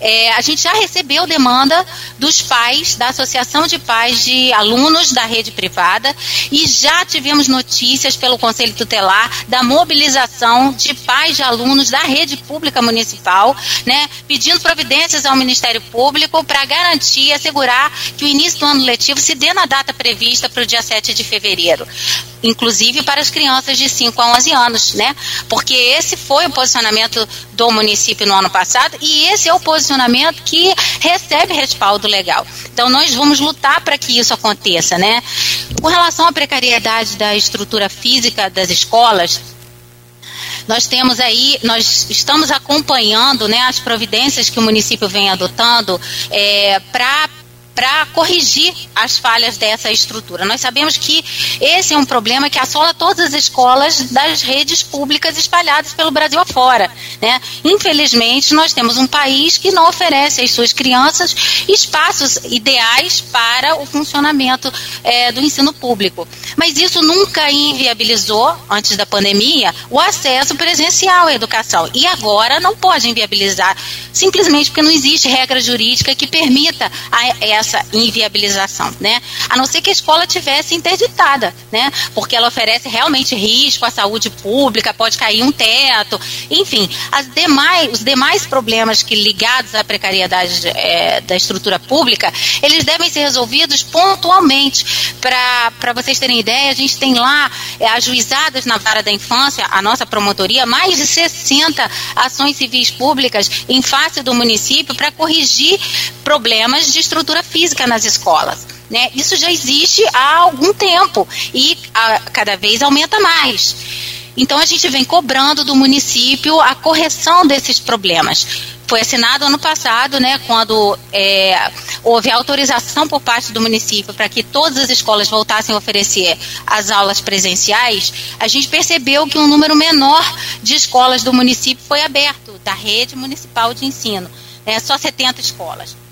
é, a gente já recebeu demanda dos pais, da Associação de Pais de Alunos da Rede Privada, e já tivemos notícias pelo Conselho Tutelar da mobilização de pais de alunos da rede pública municipal, né, pedindo providências ao Ministério Público para garantir assegurar que o início do ano letivo se dê na data prevista para o dia 7 de fevereiro inclusive para as crianças de 5 a 11 anos, né? Porque esse foi o posicionamento do município no ano passado e esse é o posicionamento que recebe respaldo legal. Então nós vamos lutar para que isso aconteça, né? Com relação à precariedade da estrutura física das escolas, nós temos aí, nós estamos acompanhando né, as providências que o município vem adotando é, para para corrigir as falhas dessa estrutura. Nós sabemos que esse é um problema que assola todas as escolas das redes públicas espalhadas pelo Brasil afora. Né? Infelizmente, nós temos um país que não oferece às suas crianças espaços ideais para o funcionamento é, do ensino público. Mas isso nunca inviabilizou, antes da pandemia, o acesso presencial à educação. E agora não pode inviabilizar, simplesmente porque não existe regra jurídica que permita a, essa essa inviabilização, né? A não ser que a escola tivesse interditada, né? Porque ela oferece realmente risco à saúde pública, pode cair um teto, enfim, as demais, os demais problemas que ligados à precariedade é, da estrutura pública, eles devem ser resolvidos pontualmente. Para vocês terem ideia, a gente tem lá é, ajuizadas na vara da infância, a nossa promotoria, mais de 60 ações civis públicas em face do município para corrigir problemas de estrutura física física nas escolas. Né? Isso já existe há algum tempo e a, cada vez aumenta mais. Então a gente vem cobrando do município a correção desses problemas. Foi assinado ano passado, né, quando é, houve autorização por parte do município para que todas as escolas voltassem a oferecer as aulas presenciais, a gente percebeu que um número menor de escolas do município foi aberto, da rede municipal de ensino, né, só 70 escolas.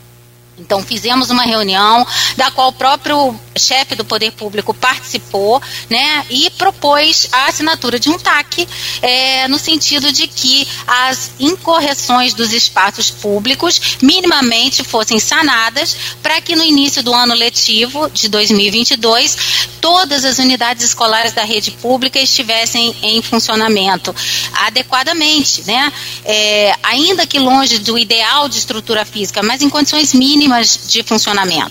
Então, fizemos uma reunião da qual o próprio chefe do Poder Público participou né, e propôs a assinatura de um TAC é, no sentido de que as incorreções dos espaços públicos minimamente fossem sanadas para que no início do ano letivo de 2022 todas as unidades escolares da rede pública estivessem em funcionamento adequadamente, né? É, ainda que longe do ideal de estrutura física, mas em condições mínimas de funcionamento.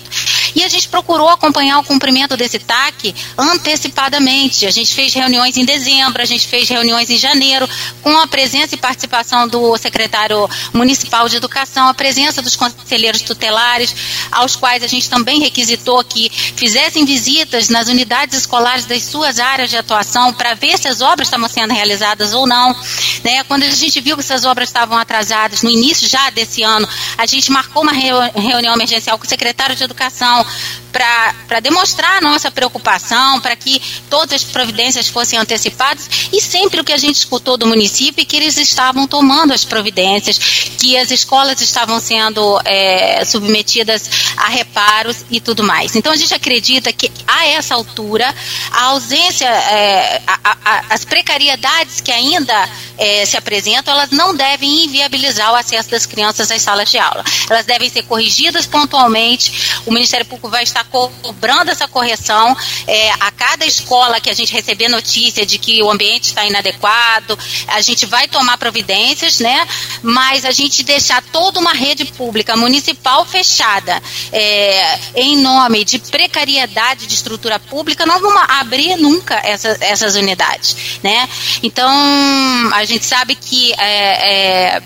E a gente procurou acompanhar o cumprimento desse TAC antecipadamente. A gente fez reuniões em dezembro, a gente fez reuniões em janeiro, com a presença e participação do secretário municipal de educação, a presença dos conselheiros tutelares, aos quais a gente também requisitou que fizessem visitas nas unidades escolares das suas áreas de atuação para ver se as obras estavam sendo realizadas ou não. Né? Quando a gente viu que essas obras estavam atrasadas no início já desse ano, a gente marcou uma reunião emergencial com o secretário de educação, para demonstrar a nossa preocupação, para que todas as providências fossem antecipadas e sempre o que a gente escutou do município é que eles estavam tomando as providências, que as escolas estavam sendo é, submetidas a reparos e tudo mais. Então a gente acredita que a essa altura a ausência, é, a, a, as precariedades que ainda é, se apresentam, elas não devem inviabilizar o acesso das crianças às salas de aula. Elas devem ser corrigidas pontualmente. O Ministério Público vai estar cobrando essa correção é, a cada escola que a gente receber notícia de que o ambiente está inadequado, a gente vai tomar providências, né? Mas a gente deixar toda uma rede pública municipal fechada é, em nome de precariedade de estrutura pública, não vamos abrir nunca essa, essas unidades, né? Então a gente sabe que é, é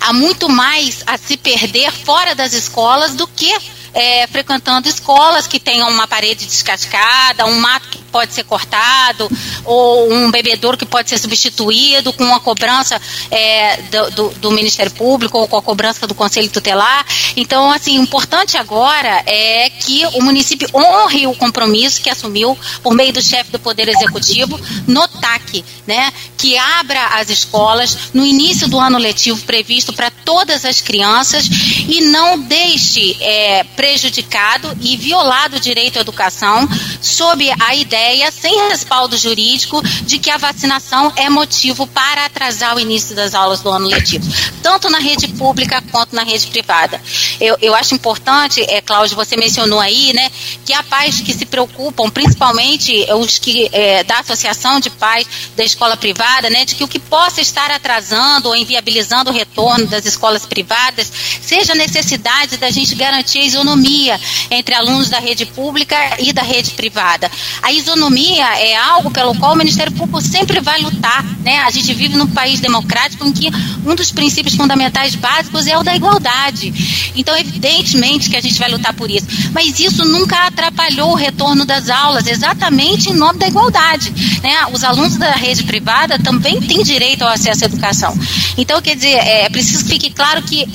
há muito mais a se perder fora das escolas do que é, frequentando escolas que tenham uma parede descascada, um mato que pode ser cortado, ou um bebedouro que pode ser substituído com uma cobrança é, do, do, do, Ministério Público ou com a cobrança do Conselho Tutelar. Então, assim, o importante agora é que o município honre o compromisso que assumiu por meio do chefe do Poder Executivo no TAC, né? Que abra as escolas no início do ano letivo previsto para todas as crianças e não deixe é, prejudicado e violado o direito à educação sob a ideia, sem respaldo jurídico, de que a vacinação é motivo para atrasar o início das aulas do ano letivo, tanto na rede pública quanto na rede privada. Eu, eu acho importante, é, Cláudio, você mencionou aí, né, que há pais que se preocupam, principalmente os que é, da associação de pais da escola privada, né, de que o que possa estar atrasando ou inviabilizando o retorno das escolas privadas seja a necessidade da gente garantir a isonomia entre alunos da rede pública e da rede privada. A isonomia é algo pelo qual o Ministério Público sempre vai lutar. Né? A gente vive num país democrático em que um dos princípios fundamentais básicos é o da igualdade. Então, evidentemente que a gente vai lutar por isso. Mas isso nunca atrapalhou o retorno das aulas, exatamente em nome da igualdade. Né? Os alunos da rede privada também têm direito ao acesso à educação. Então, quer dizer, é preciso que fique claro que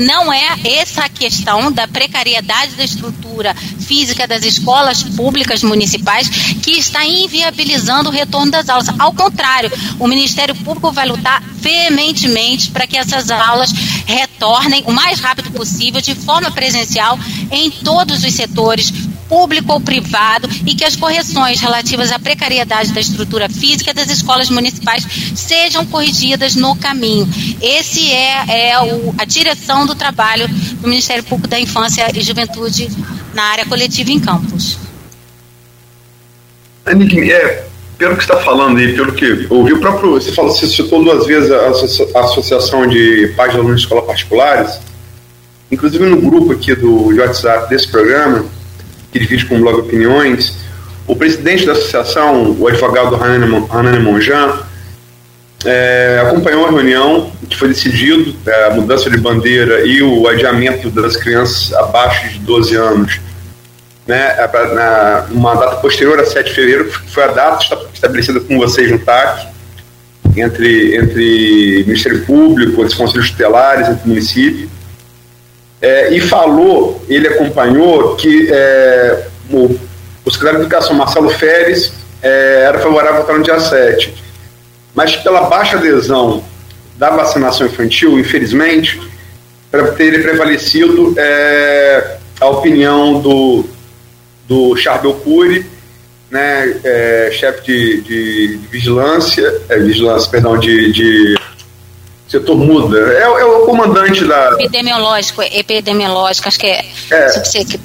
não é essa a questão da precariedade da estrutura física das escolas públicas municipais que está inviabilizando o retorno das aulas. Ao contrário, o Ministério Público vai lutar veementemente para que essas aulas retornem o mais rápido possível, de forma presencial, em todos os setores público ou privado e que as correções relativas à precariedade da estrutura física das escolas municipais sejam corrigidas no caminho. Esse é, é o, a direção do trabalho do Ministério Público da Infância e Juventude na área coletiva em campos. É, pelo que está falando aí, pelo que ouvi o próprio, você falou, você citou duas vezes a, Associação de Pais de Alunos de Escolas Particulares, inclusive no grupo aqui do WhatsApp desse programa, que divide com o blog Opiniões, o presidente da associação, o advogado Hanane Monjan, é, acompanhou a reunião que foi decidido é, a mudança de bandeira e o adiamento das crianças abaixo de 12 anos né, é na, uma data posterior a 7 de fevereiro, que foi a data estabelecida com vocês no TAC, entre, entre Ministério Público, os conselhos tutelares, entre o município é, e falou, ele acompanhou que é, o, o secretário de Educação, Marcelo Férez, é, era favorável a no dia 7. Mas pela baixa adesão da vacinação infantil, infelizmente, para ter prevalecido é, a opinião do, do Charbel Cury, né, é, chefe de, de, de vigilância, é, vigilância, perdão, de, de setor muda. É, é, o comandante da. Epidemiológico, epidemiológico, acho que é. É,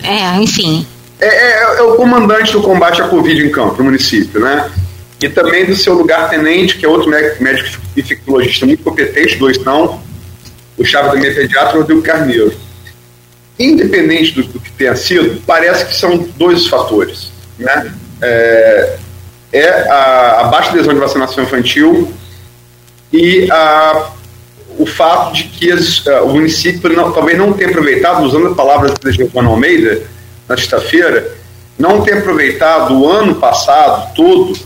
é enfim. É, é, é, o comandante do combate à Covid em campo, no município, né? E também do seu lugar-tenente, que é outro médico, infectologista muito competente, dois não, o chave da minha pediatra, Rodrigo Carneiro. Independente do, do, que tenha sido, parece que são dois fatores, né? É, é a, a baixa adesão de vacinação infantil e a o fato de que as, uh, o município não, talvez não tenha aproveitado, usando as palavras da Giovanna Almeida, na sexta-feira, não tenha aproveitado o ano passado todo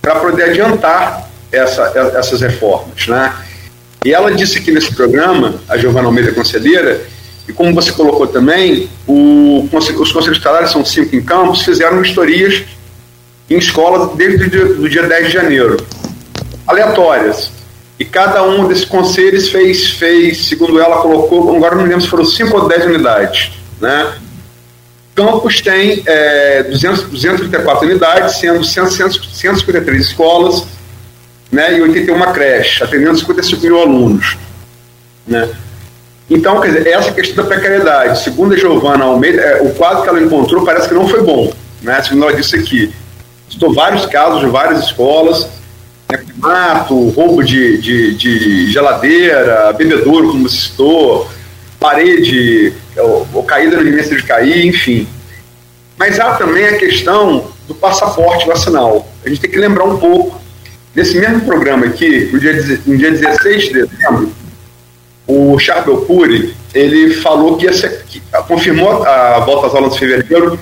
para poder adiantar essa, essas reformas. Né? E ela disse aqui nesse programa, a Giovanna Almeida, conselheira, e como você colocou também, o, os conselhos tutelares são cinco em campos, fizeram vistorias em escolas desde o dia, do dia 10 de janeiro, aleatórias. E cada um desses conselhos fez, fez, segundo ela colocou, agora não lembro se foram 5 ou 10 unidades. Né? Campos tem é, 200, 234 unidades, sendo 153 escolas né, e 81 creches, atendendo 55 mil alunos. Né? Então, quer dizer, essa questão da precariedade, segundo a Giovana Almeida, é, o quadro que ela encontrou parece que não foi bom. Né? Segundo ela disse aqui, estou vários casos de várias escolas, mato, roubo de, de, de, geladeira, bebedouro, como você citou, parede, ou, ou caída no imenso de cair, enfim. Mas há também a questão do passaporte vacinal. A gente tem que lembrar um pouco. Nesse mesmo programa aqui, no dia, no dia 16 de dezembro, o Charbel Puri, ele falou que ia ser, que, confirmou a volta às aulas de fevereiro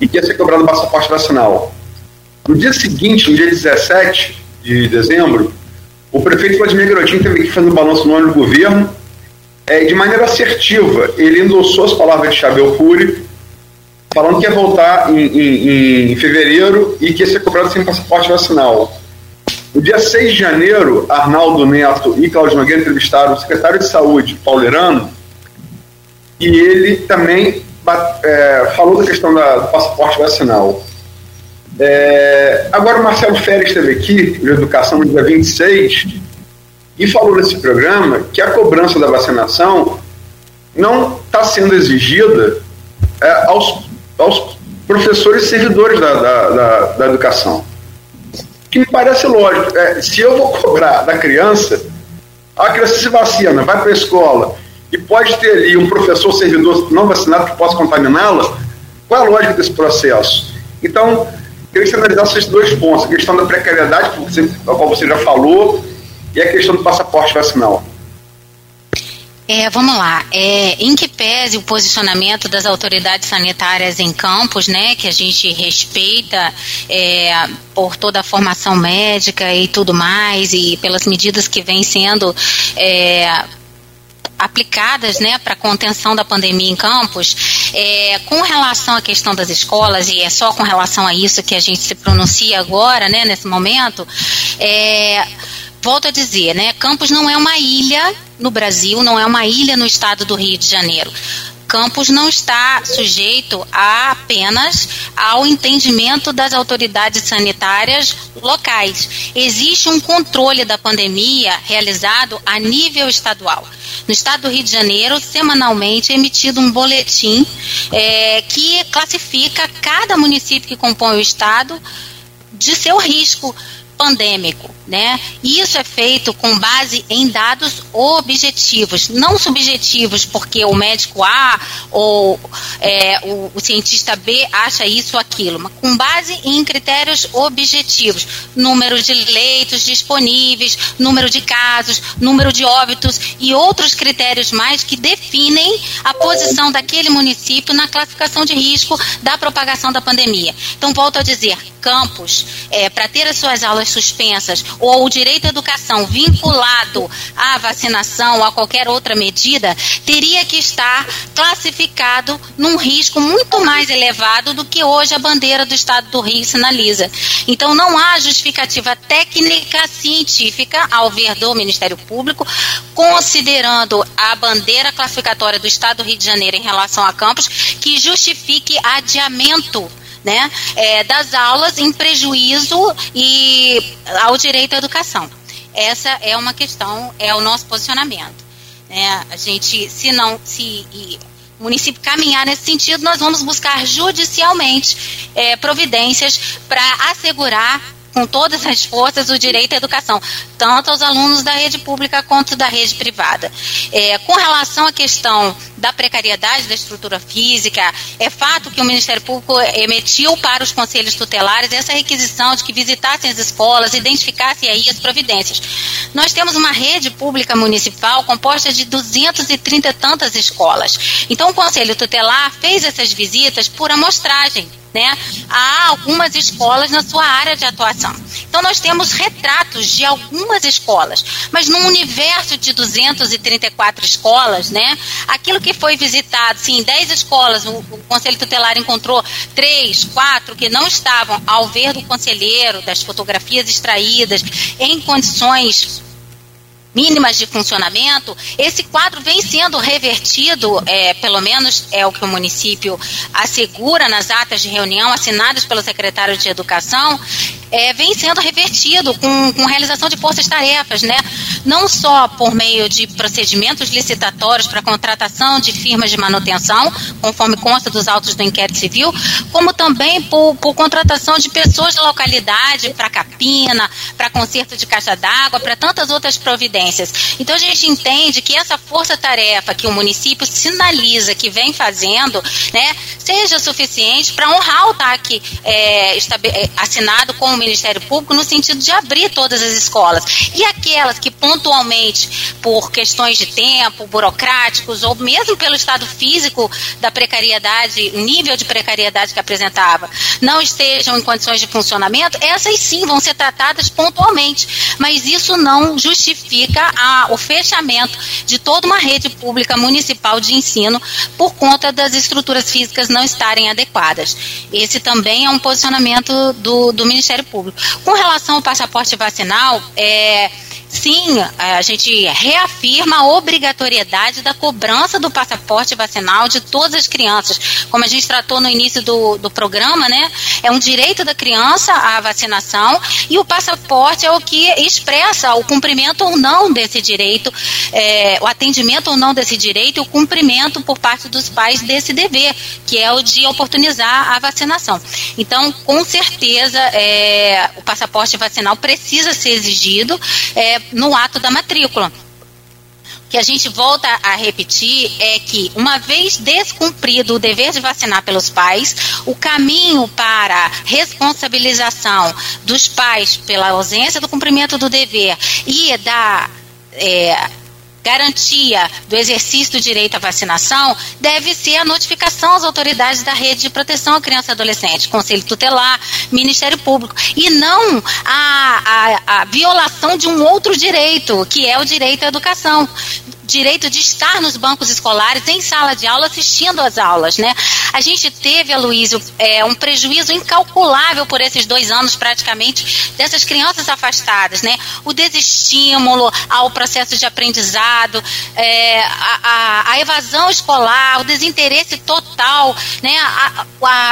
e que ia ser cobrado o passaporte vacinal. No dia seguinte, no dia 17 de dezembro, o prefeito Vladimir Garotinho teve que fazer um balanço no ano do governo é, de maneira assertiva. Ele endossou as palavras de Chabel Puri, falando que ia voltar em, em, em fevereiro e que ia ser cobrado sem passaporte vacinal. No dia 6 de janeiro, Arnaldo Neto e Cláudio Nogueira entrevistaram o secretário de Saúde, Paulerano, e ele também é, falou da questão da, do passaporte vacinal. É, agora o Marcelo Férez esteve aqui, de Educação, no dia 26, e falou nesse programa que a cobrança da vacinação não está sendo exigida é, aos, aos professores e servidores da, da, da, da educação. Que me parece lógico. É, se eu vou cobrar da criança, a criança se vacina, vai para a escola e pode ter ali um professor servidor não vacinado que possa contaminá-la, qual é a lógica desse processo? Então, queria que você analisasse esses dois pontos, a questão da precariedade, a qual você já falou, e a questão do passaporte vacinal. É, vamos lá. É, em que pese o posicionamento das autoridades sanitárias em campos, né, que a gente respeita é, por toda a formação médica e tudo mais, e pelas medidas que vêm sendo é, aplicadas né, para contenção da pandemia em campos, é, com relação à questão das escolas, e é só com relação a isso que a gente se pronuncia agora, né, nesse momento, é, volto a dizer, né, Campos não é uma ilha no Brasil, não é uma ilha no estado do Rio de Janeiro. Campos não está sujeito a apenas ao entendimento das autoridades sanitárias locais. Existe um controle da pandemia realizado a nível estadual. No estado do Rio de Janeiro, semanalmente é emitido um boletim é, que classifica cada município que compõe o estado de seu risco pandêmico, né? Isso é feito com base em dados objetivos, não subjetivos, porque o médico A ou é, o, o, cientista B acha isso ou aquilo, mas com base em critérios objetivos, número de leitos disponíveis, número de casos, número de óbitos e outros critérios mais que definem a posição daquele município na classificação de risco da propagação da pandemia. Então, volto a dizer, Campos, é, para ter as suas aulas suspensas ou o direito à educação vinculado à vacinação ou a qualquer outra medida, teria que estar classificado num risco muito mais elevado do que hoje a bandeira do Estado do Rio sinaliza. Então, não há justificativa técnica científica, ao ver do Ministério Público, considerando a bandeira classificatória do Estado do Rio de Janeiro em relação a campos, que justifique adiamento né, é, das aulas em prejuízo e ao direito à educação. Essa é uma questão, é o nosso posicionamento. Né? A gente, se não, se o município caminhar nesse sentido, nós vamos buscar judicialmente é, providências para assegurar com todas as forças o direito à educação, tanto aos alunos da rede pública quanto da rede privada. É, com relação à questão da precariedade da estrutura física, é fato que o Ministério Público emitiu para os conselhos tutelares essa requisição de que visitassem as escolas, identificassem aí as providências. Nós temos uma rede pública municipal composta de 230 e tantas escolas. Então, o Conselho Tutelar fez essas visitas por amostragem né? Há algumas escolas na sua área de atuação. Então nós temos retratos de algumas escolas, mas num universo de 234 escolas, né? Aquilo que foi visitado, sim, 10 escolas, o, o Conselho Tutelar encontrou três, quatro que não estavam ao ver do conselheiro, das fotografias extraídas, em condições mínimas de funcionamento, esse quadro vem sendo revertido, é, pelo menos é o que o município assegura nas atas de reunião assinadas pelo secretário de Educação, é, vem sendo revertido com, com realização de forças-tarefas, né? Não só por meio de procedimentos licitatórios para contratação de firmas de manutenção, conforme consta dos autos do inquérito civil, como também por, por contratação de pessoas da localidade para capina, para conserto de caixa d'água, para tantas outras providências. Então a gente entende que essa força-tarefa que o município sinaliza que vem fazendo, né, seja suficiente para honrar o TAC é, é, assinado com Ministério Público no sentido de abrir todas as escolas. E aquelas que pontualmente, por questões de tempo, burocráticos, ou mesmo pelo estado físico da precariedade, nível de precariedade que apresentava, não estejam em condições de funcionamento, essas sim vão ser tratadas pontualmente. Mas isso não justifica a, o fechamento de toda uma rede pública municipal de ensino por conta das estruturas físicas não estarem adequadas. Esse também é um posicionamento do, do Ministério Público. Com relação ao passaporte vacinal, é, sim, a gente reafirma a obrigatoriedade da cobrança do passaporte vacinal de todas as crianças. Como a gente tratou no início do, do programa, né? É um direito da criança a vacinação e o passaporte é o que expressa o cumprimento ou não desse direito, é, o atendimento ou não desse direito e o cumprimento por parte dos pais desse dever, que é o de oportunizar a vacinação. Então, com certeza, é, o passaporte vacinal precisa ser exigido. É, no ato da matrícula. O que a gente volta a repetir é que, uma vez descumprido o dever de vacinar pelos pais, o caminho para responsabilização dos pais pela ausência do cumprimento do dever e da é, garantia do exercício do direito à vacinação deve ser a notificação às autoridades da rede de proteção à criança e adolescente, Conselho Tutelar, Ministério Público, e não a, a, a violação de um outro direito, que é o direito à educação direito de estar nos bancos escolares, em sala de aula, assistindo às aulas, né? A gente teve, Aloysio, é, um prejuízo incalculável por esses dois anos, praticamente, dessas crianças afastadas, né? O desestímulo ao processo de aprendizado, é, a, a, a, evasão escolar, o desinteresse total, né? A,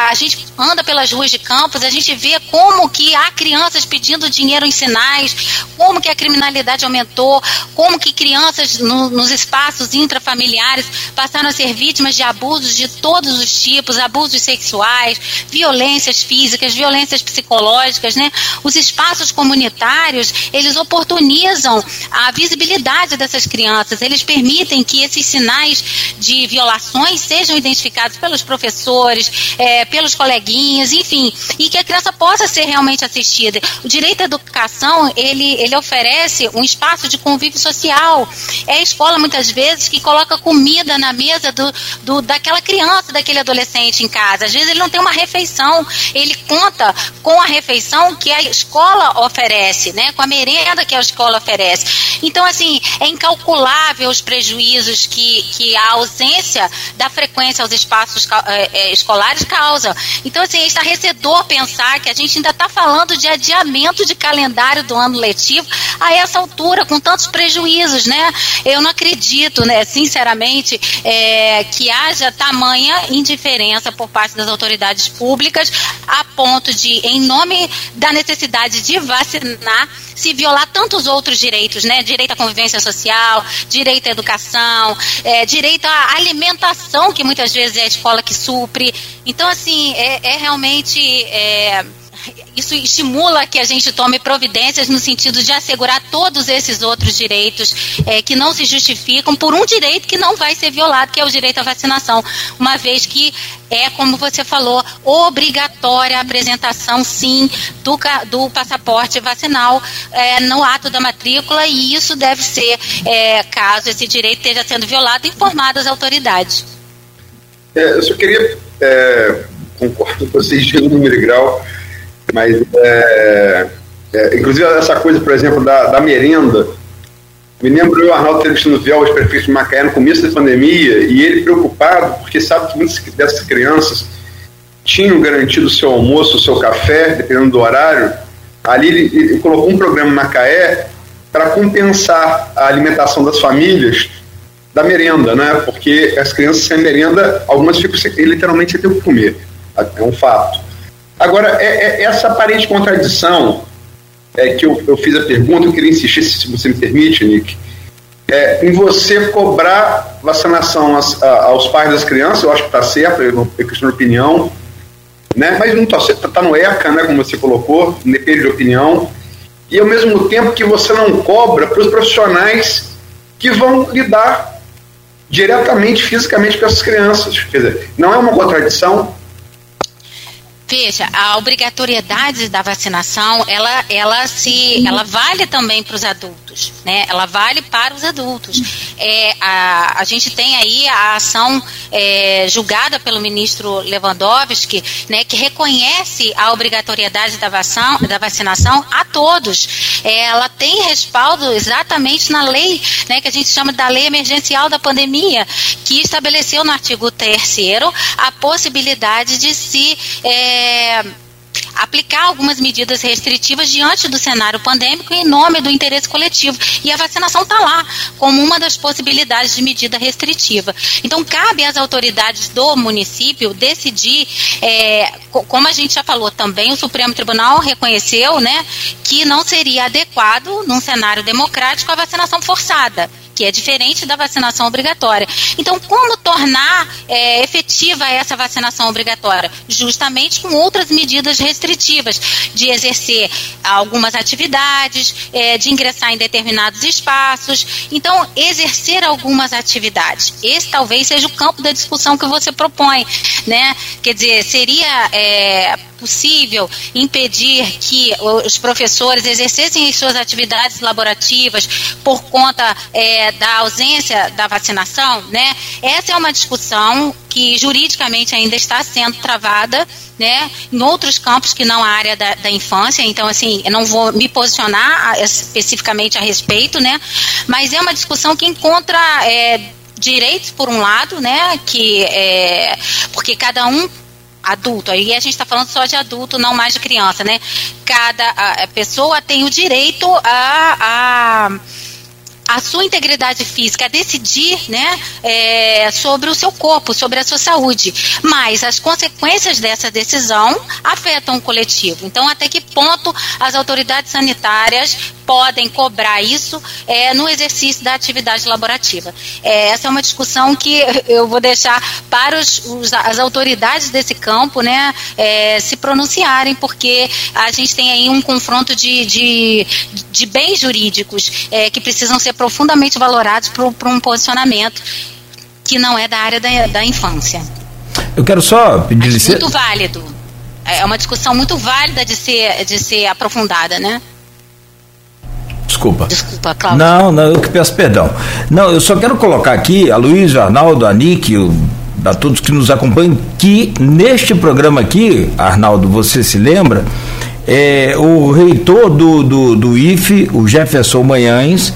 a, gente anda pelas ruas de campos, a gente vê como que há crianças pedindo dinheiro em sinais, como que a criminalidade aumentou, como que crianças no, no nos espaços intrafamiliares passaram a ser vítimas de abusos de todos os tipos, abusos sexuais, violências físicas, violências psicológicas, né? Os espaços comunitários, eles oportunizam a visibilidade dessas crianças, eles permitem que esses sinais de violações sejam identificados pelos professores, é, pelos coleguinhas, enfim, e que a criança possa ser realmente assistida. O direito à educação, ele, ele oferece um espaço de convívio social. É a escola muitas vezes, que coloca comida na mesa do, do, daquela criança, daquele adolescente em casa. Às vezes ele não tem uma refeição, ele conta com a refeição que a escola oferece, né? Com a merenda que a escola oferece. Então, assim, é incalculável os prejuízos que, que a ausência da frequência aos espaços é, é, escolares causa. Então, assim, é estarrecedor pensar que a gente ainda está falando de adiamento de calendário do ano letivo a essa altura, com tantos prejuízos, né? Eu não acredito, né, sinceramente, é, que haja tamanha indiferença por parte das autoridades públicas a ponto de, em nome da necessidade de vacinar, se violar tantos outros direitos, né? Direito à convivência social, direito à educação, é, direito à alimentação, que muitas vezes é a escola que supre. Então, assim, é, é realmente. É, isso estimula que a gente tome providências no sentido de assegurar todos esses outros direitos é, que não se justificam por um direito que não vai ser violado, que é o direito à vacinação, uma vez que é, como você falou, obrigatória a apresentação, sim, do, do passaporte vacinal é, no ato da matrícula e isso deve ser, é, caso esse direito esteja sendo violado, informado às autoridades. É, eu só queria, é, concordo com vocês e grau, mas é, É, inclusive essa coisa, por exemplo, da, da merenda. Me lembro eu, Arnaldo Celestino Vielas, prefeito de Macaé, no começo da pandemia, e ele preocupado, porque sabe que muitas dessas crianças tinham garantido o seu almoço, o seu café, dependendo do horário. Ali ele, ele colocou um programa em Macaé para compensar a alimentação das famílias da merenda, né? Porque as crianças sem merenda, algumas ficam sem, literalmente sem ter o que comer. É um fato. Agora, é, é essa aparente contradição é, que eu, eu, fiz a pergunta, eu queria insistir, se você me permite, Nick, é, em você cobrar vacinação aos, aos pais das crianças, eu acho que está certo, eu, questão de opinião, né? mas não está tá, tá no ECA, né, como você colocou, depende de opinião, e ao mesmo tempo que você não cobra para os profissionais que vão lidar diretamente, fisicamente com essas crianças. Quer dizer, não é uma contradição, Veja, a obrigatoriedade da vacinação, ela, ela se, ela vale também para os adultos, né? Ela vale para os adultos. É, a, a gente tem aí a ação é, julgada pelo ministro Lewandowski, né, que reconhece a obrigatoriedade da, vação, da vacinação a todos. É, ela tem respaldo exatamente na lei, né, que a gente chama da lei emergencial da pandemia, que estabeleceu no artigo 3 a possibilidade de se é, é, aplicar algumas medidas restritivas diante do cenário pandêmico em nome do interesse coletivo. E a vacinação está lá como uma das possibilidades de medida restritiva. Então, cabe às autoridades do município decidir, é, como a gente já falou também, o Supremo Tribunal reconheceu né, que não seria adequado, num cenário democrático, a vacinação forçada que é diferente da vacinação obrigatória. Então, como tornar é, efetiva essa vacinação obrigatória? Justamente com outras medidas restritivas, de exercer algumas atividades, é, de ingressar em determinados espaços. Então, exercer algumas atividades. Esse talvez seja o campo da discussão que você propõe, né? Quer dizer, seria é, possível impedir que os professores exercessem as suas atividades laborativas por conta é, da ausência da vacinação, né? Essa é uma discussão que juridicamente ainda está sendo travada, né, em outros campos que não a área da, da infância, então assim, eu não vou me posicionar especificamente a respeito, né, mas é uma discussão que encontra é, direitos por um lado, né, que é, porque cada um adulto, aí a gente está falando só de adulto, não mais de criança, né? Cada pessoa tem o direito a, a a sua integridade física, a decidir né, é, sobre o seu corpo, sobre a sua saúde. Mas as consequências dessa decisão afetam o coletivo. Então, até que ponto as autoridades sanitárias podem cobrar isso é, no exercício da atividade laborativa? É, essa é uma discussão que eu vou deixar para os, os, as autoridades desse campo né, é, se pronunciarem, porque a gente tem aí um confronto de, de, de bens jurídicos é, que precisam ser profundamente valorados para um posicionamento que não é da área da, da infância. Eu quero só pedir licença. Muito válido. É uma discussão muito válida de ser, de ser aprofundada, né? Desculpa. Desculpa, Cláudio. Não, não, eu que peço perdão. Não, eu só quero colocar aqui, a Luiz, o Arnaldo, a Nick, a todos que nos acompanham, que neste programa aqui, Arnaldo, você se lembra, é, o reitor do, do, do IFE, o Jefferson Manhães,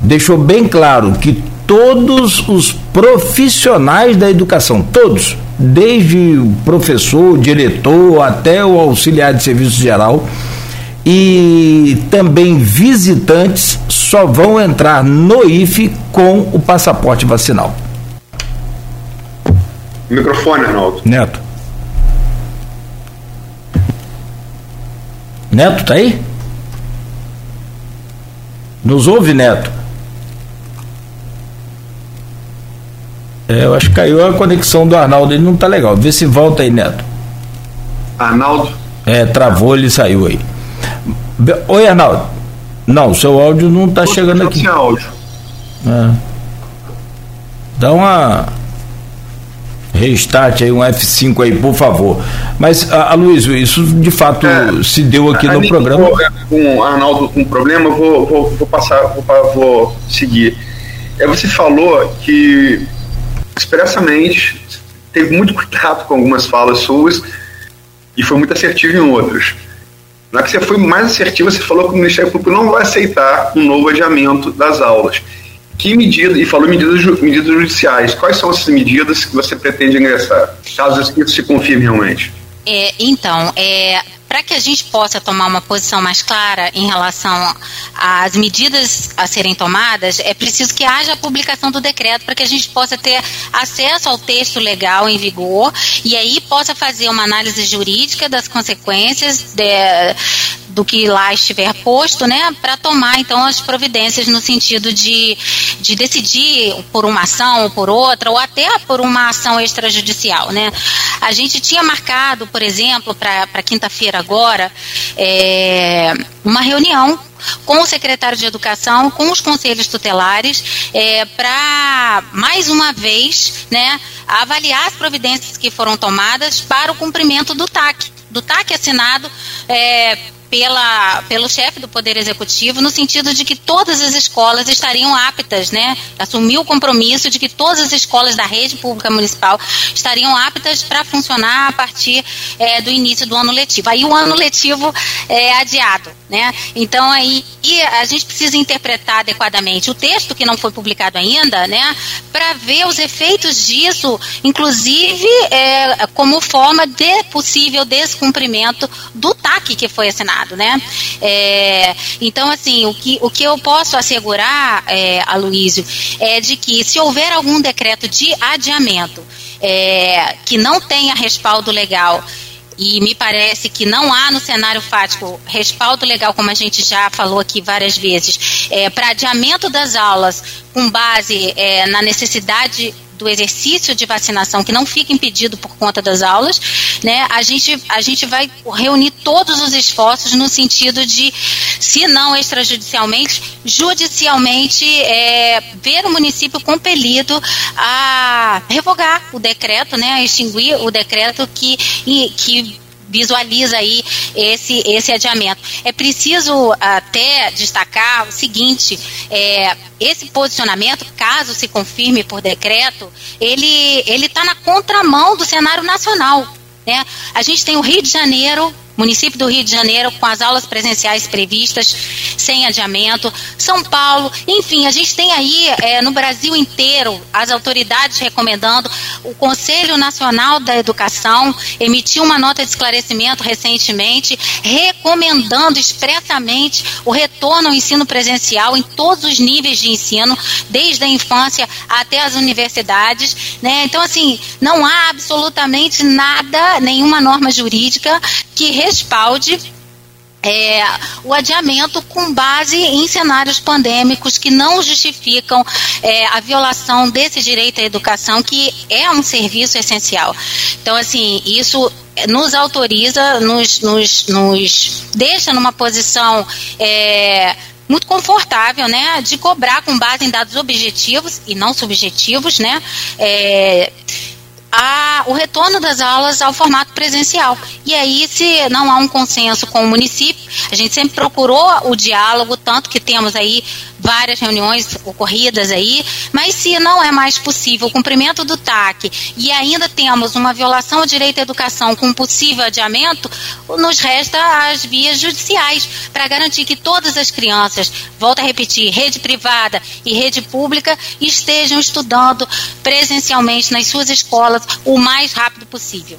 deixou bem claro que todos os profissionais da educação, todos, desde o professor, diretor até o auxiliar de serviço geral e também visitantes só vão entrar no IFE com o passaporte vacinal. Microfone, Arnaldo. Neto. Neto, tá aí? Nos ouve, Neto? É, eu acho que caiu a conexão do Arnaldo, ele não tá legal. Vê se volta aí, Neto. Arnaldo? É, travou, ele saiu aí. Oi, Arnaldo. Não, seu áudio não tá chegando aqui. Sem áudio. É. Dá uma restart aí, um F5 aí, por favor. Mas, a, a Luiz, isso de fato é, se deu aqui no programa. Com o Arnaldo com problema, vou, vou, vou passar, vou, vou seguir. É, você falou que expressamente teve muito cuidado com algumas falas suas e foi muito assertivo em outras. Na que você foi mais assertiva, você falou que o Ministério Público não vai aceitar um novo adiamento das aulas. Que medida, e falou medidas, medidas judiciais, quais são essas medidas que você pretende ingressar, caso isso se confirme realmente? É, então, é, para que a gente possa tomar uma posição mais clara em relação às medidas a serem tomadas, é preciso que haja a publicação do decreto para que a gente possa ter acesso ao texto legal em vigor e aí possa fazer uma análise jurídica das consequências de, do que lá estiver posto, né, para tomar então as providências no sentido de, de decidir por uma ação ou por outra, ou até por uma ação extrajudicial, né. A gente tinha marcado, por exemplo, para quinta-feira agora, é, uma reunião com o secretário de Educação, com os conselhos tutelares, é, para mais uma vez, né, avaliar as providências que foram tomadas para o cumprimento do TAC, do TAC assinado é, pela, pelo chefe do Poder Executivo, no sentido de que todas as escolas estariam aptas, né? Assumiu o compromisso de que todas as escolas da rede pública municipal estariam aptas para funcionar a partir é, do início do ano letivo. Aí o ano letivo é adiado, né? Então aí a gente precisa interpretar adequadamente o texto que não foi publicado ainda, né? Para ver os efeitos disso, inclusive é, como forma de possível descumprimento do TAC que foi assinado né? É, então, assim, o que, o que eu posso assegurar, é, Aloysio, é de que se houver algum decreto de adiamento é, que não tenha respaldo legal e me parece que não há no cenário fático respaldo legal, como a gente já falou aqui várias vezes, é, para adiamento das aulas com base é, na necessidade do exercício de vacinação que não fica impedido por conta das aulas, né, a gente, a gente vai reunir todos os esforços no sentido de, se não extrajudicialmente, judicialmente é, ver o município compelido a revogar o decreto, né, a extinguir o decreto que, que visualiza aí esse, esse adiamento. É preciso até destacar o seguinte: é, esse posicionamento, caso se confirme por decreto, ele está na contramão do cenário nacional. Né? A gente tem o Rio de Janeiro município do Rio de Janeiro com as aulas presenciais previstas sem adiamento, São Paulo, enfim, a gente tem aí é, no Brasil inteiro as autoridades recomendando, o Conselho Nacional da Educação emitiu uma nota de esclarecimento recentemente, recomendando expressamente o retorno ao ensino presencial em todos os níveis de ensino, desde a infância até as universidades, né? Então, assim, não há absolutamente nada, nenhuma norma jurídica que respalde é, o adiamento com base em cenários pandêmicos que não justificam é, a violação desse direito à educação, que é um serviço essencial. Então, assim, isso nos autoriza, nos, nos, nos deixa numa posição. É, muito confortável, né, de cobrar com base em dados objetivos e não subjetivos, né, é, a, o retorno das aulas ao formato presencial. E aí, se não há um consenso com o município, a gente sempre procurou o diálogo, tanto que temos aí várias reuniões ocorridas aí, mas se não é mais possível o cumprimento do TAC e ainda temos uma violação ao direito à educação com possível adiamento, nos resta as vias judiciais para garantir que todas as crianças, volto a repetir, rede privada e rede pública, estejam estudando presencialmente nas suas escolas o mais rápido possível.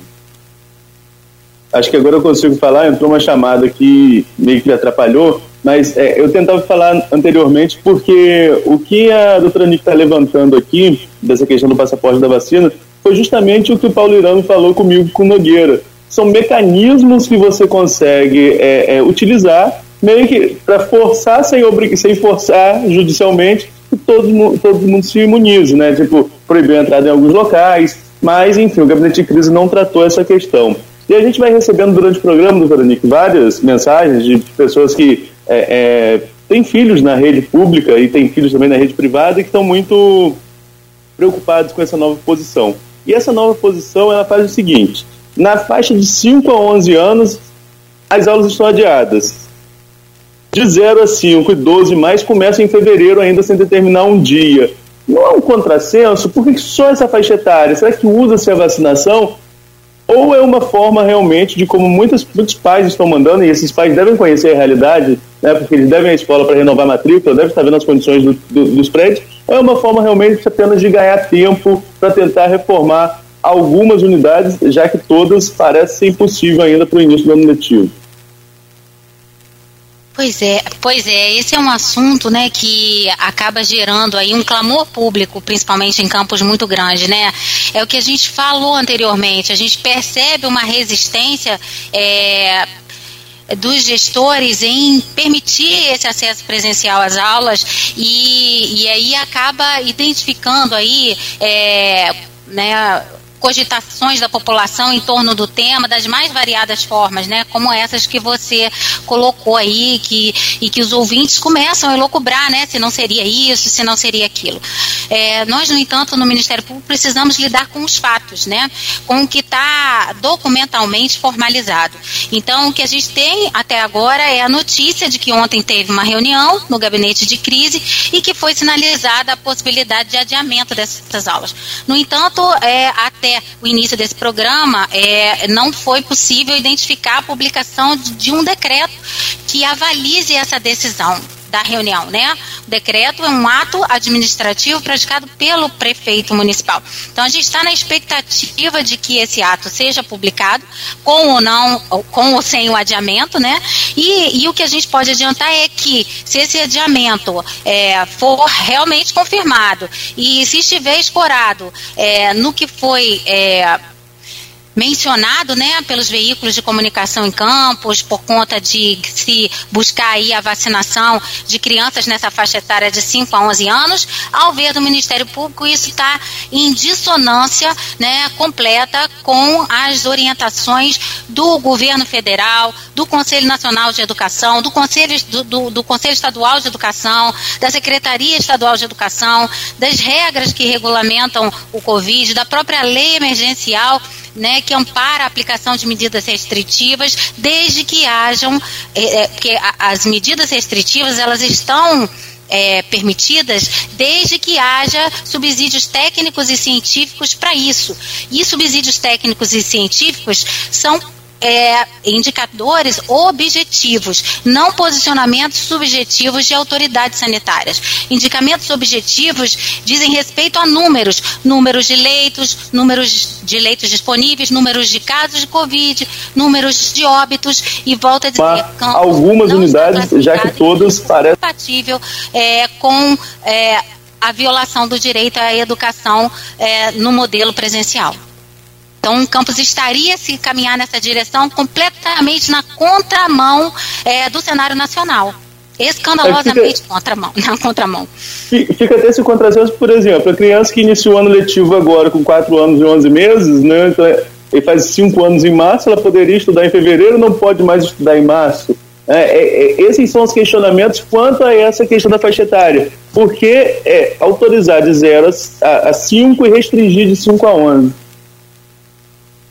Acho que agora eu consigo falar, entrou uma chamada que meio que me atrapalhou, mas é, eu tentava falar anteriormente porque o que a doutora Nick está levantando aqui, dessa questão do passaporte da vacina, foi justamente o que o Paulo Irano falou comigo com Nogueira. São mecanismos que você consegue é, é, utilizar meio que para forçar sem, sem forçar judicialmente que todo, todo mundo se imunize, né? Tipo, proibir a entrada em alguns locais, mas enfim, o gabinete de crise não tratou essa questão. E a gente vai recebendo durante o programa, doutora Nick, várias mensagens de pessoas que é, é, têm filhos na rede pública e têm filhos também na rede privada e que estão muito preocupados com essa nova posição. E essa nova posição ela faz o seguinte: na faixa de 5 a 11 anos, as aulas estão adiadas. De 0 a 5 e 12 mais começam em fevereiro ainda sem determinar um dia. Não é um contrassenso? Por que só essa faixa etária? Será que usa-se a vacinação ou é uma forma realmente de como muitos, muitos pais estão mandando, e esses pais devem conhecer a realidade, né, porque eles devem à escola para renovar a matrícula, devem estar vendo as condições do, do, dos prédios, ou é uma forma realmente apenas de ganhar tempo para tentar reformar algumas unidades, já que todas parecem impossível ainda para o início do ano letivo? Pois é, pois é, esse é um assunto, né, que acaba gerando aí um clamor público, principalmente em campos muito grandes, né? É o que a gente falou anteriormente, a gente percebe uma resistência é, dos gestores em permitir esse acesso presencial às aulas e, e aí acaba identificando aí é, né, cogitações da população em torno do tema das mais variadas formas, né? Como essas que você colocou aí, que, e que os ouvintes começam a elocubrar, né? Se não seria isso, se não seria aquilo. É, nós, no entanto, no Ministério Público precisamos lidar com os fatos, né? Com o que está documentalmente formalizado. Então, o que a gente tem até agora é a notícia de que ontem teve uma reunião no gabinete de crise e que foi sinalizada a possibilidade de adiamento dessas aulas. No entanto, é, até até o início desse programa, é, não foi possível identificar a publicação de, de um decreto que avalize essa decisão da reunião, né? O decreto é um ato administrativo praticado pelo prefeito municipal. Então a gente está na expectativa de que esse ato seja publicado, com ou não, com ou sem o adiamento, né? E, e o que a gente pode adiantar é que se esse adiamento é, for realmente confirmado e se estiver escorado é, no que foi é, mencionado né, pelos veículos de comunicação em campos, por conta de se buscar aí a vacinação de crianças nessa faixa etária de 5 a 11 anos, ao ver do Ministério Público, isso está em dissonância né, completa com as orientações do governo federal, do Conselho Nacional de Educação, do Conselho, do, do, do Conselho Estadual de Educação, da Secretaria Estadual de Educação, das regras que regulamentam o Covid, da própria lei emergencial né, que ampara a aplicação de medidas restritivas, desde que hajam, é, é, porque as medidas restritivas elas estão é, permitidas desde que haja subsídios técnicos e científicos para isso. E subsídios técnicos e científicos são é, indicadores objetivos, não posicionamentos subjetivos de autoridades sanitárias. Indicamentos objetivos dizem respeito a números, números de leitos, números de leitos disponíveis, números de casos de Covid, números de óbitos e volta a dizer Mas, algumas unidades, já que todas parecem compatível é, com é, a violação do direito à educação é, no modelo presencial. Então, o campus estaria se caminhar nessa direção completamente na contramão é, do cenário nacional. Escandalosamente fica, contramão, na contramão. Fica até esse contrassenso, por exemplo, a criança que iniciou o ano letivo agora com 4 anos e 11 meses, né, então, ele faz 5 anos em março, ela poderia estudar em fevereiro, não pode mais estudar em março. É, é, é, esses são os questionamentos quanto a essa questão da faixa etária. Por que é, autorizar de 0 a 5 e restringir de 5 a 11?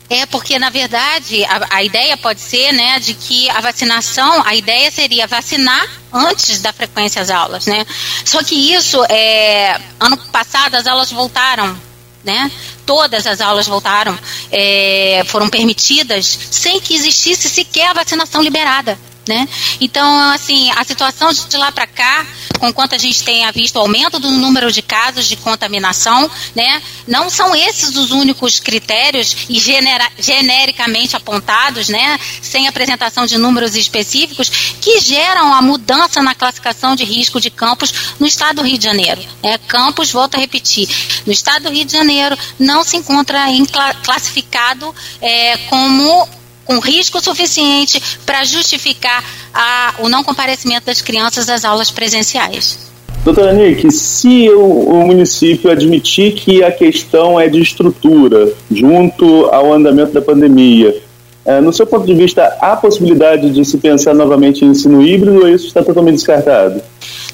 É porque, na verdade, a, a, ideia pode ser, né, de que a vacinação, a ideia seria vacinar antes da frequência às aulas, né? Só que isso, é, ano passado as aulas voltaram, né? Todas as aulas voltaram, é, foram permitidas sem que existisse sequer a vacinação liberada né? Então, assim, a situação de lá para cá, com quanto a gente tenha visto o aumento do número de casos de contaminação, né? Não são esses os únicos critérios e genera, genericamente apontados, né? Sem apresentação de números específicos, que geram a mudança na classificação de risco de campos no estado do Rio de Janeiro. Né? Campos, volto a repetir, no estado do Rio de Janeiro não se encontra em, classificado é, como com risco suficiente para justificar a, o não comparecimento das crianças às aulas presenciais. Doutora Nick, se o, município admitir que a questão é de estrutura, junto ao andamento da pandemia, é, no seu ponto de vista, há possibilidade de se pensar novamente em ensino híbrido ou isso está totalmente descartado?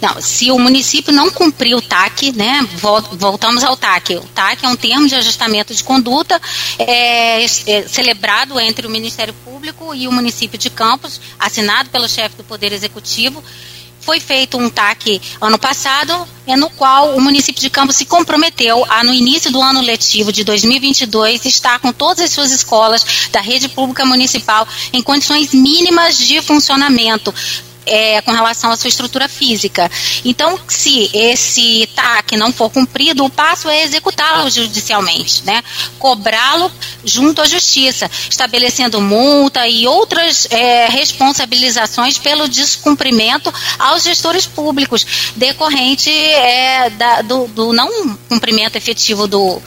Não, se o município não cumprir o TAC, né, voltamos ao TAC. O TAC é um termo de ajustamento de conduta é, é, celebrado entre o Ministério Público e o município de Campos, assinado pelo chefe do Poder Executivo, foi feito um TAC ano passado, é no qual o município de Campos se comprometeu a, no início do ano letivo de 2022, estar com todas as suas escolas da rede pública municipal em condições mínimas de funcionamento, é, com relação à sua estrutura física. Então, se esse TAC não for cumprido, o passo é executá-lo judicialmente, né? cobrá-lo junto à justiça, estabelecendo multa e outras é, responsabilizações pelo descumprimento aos gestores públicos, decorrente é, da, do, do não cumprimento efetivo do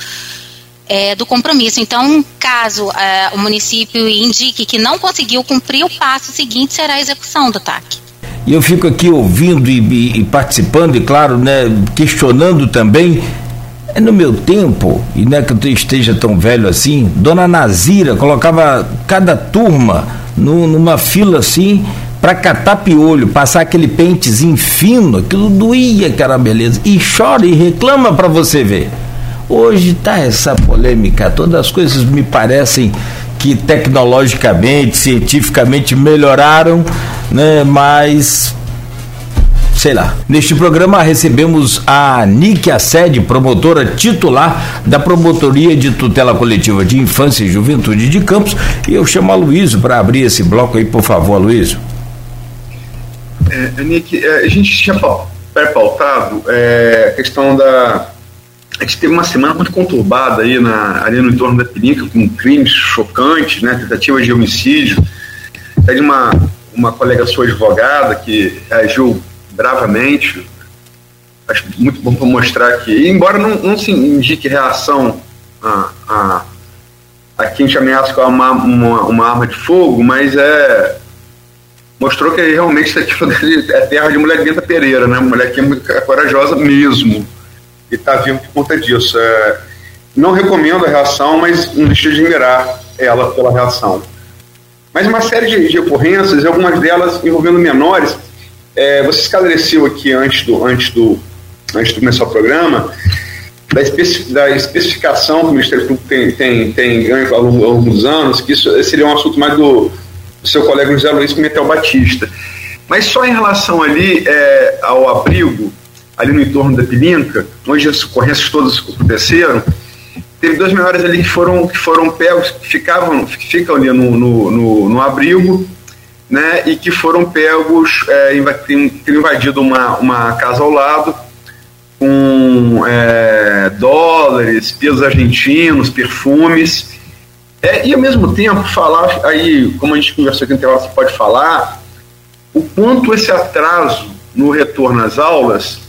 é, do compromisso. Então, caso é, o município indique que não conseguiu cumprir, o passo seguinte será a execução do TAC. E eu fico aqui ouvindo e, e, e participando, e claro, né, questionando também. É no meu tempo, e não é que eu esteja tão velho assim, Dona Nazira colocava cada turma no, numa fila assim para catar piolho, passar aquele pentezinho fino, aquilo doía, era beleza. E chora e reclama para você ver. Hoje tá essa polêmica, todas as coisas me parecem que tecnologicamente, cientificamente melhoraram, né? Mas sei lá. Neste programa recebemos a Nick Assede, promotora titular da Promotoria de Tutela Coletiva de Infância e Juventude de Campos, e eu chamo a Luísio para abrir esse bloco aí, por favor, Luísio. É, Nick, é, a gente tinha pré-pautado é, a questão da a gente teve uma semana muito conturbada aí na, ali no entorno da Pelinca, com crimes chocantes, né, tentativas de homicídio. Até de uma, uma colega sua advogada que agiu bravamente. Acho muito bom para mostrar que, embora não, não se indique reação a, a, a quem te ameaça com uma, uma, uma arma de fogo, mas é mostrou que realmente isso aqui é terra de mulher Benta Pereira, né? Mulher que é muito corajosa mesmo e está vivo por conta disso. É, não recomendo a reação, mas não deixe de admirar ela pela reação. Mas uma série de, de ocorrências, algumas delas envolvendo menores, é, você esclareceu aqui antes do, antes, do, antes de começar o programa, da, especi, da especificação que o Ministério Público tem, tem, tem ganho longo dos anos, que isso seria um assunto mais do, do seu colega José Luiz Pimentel Batista. Mas só em relação ali é, ao abrigo, ali no entorno da Pilinca, onde as ocorrências todas aconteceram, teve dois menores ali que foram, que foram pegos, que ficavam, que ficam ali no, no, no, no abrigo, né, e que foram pegos, é, invadido uma, uma casa ao lado, com é, dólares, pesos argentinos, perfumes, é, e ao mesmo tempo falar, aí, como a gente conversou aqui no intervalo, você pode falar, o quanto esse atraso no retorno às aulas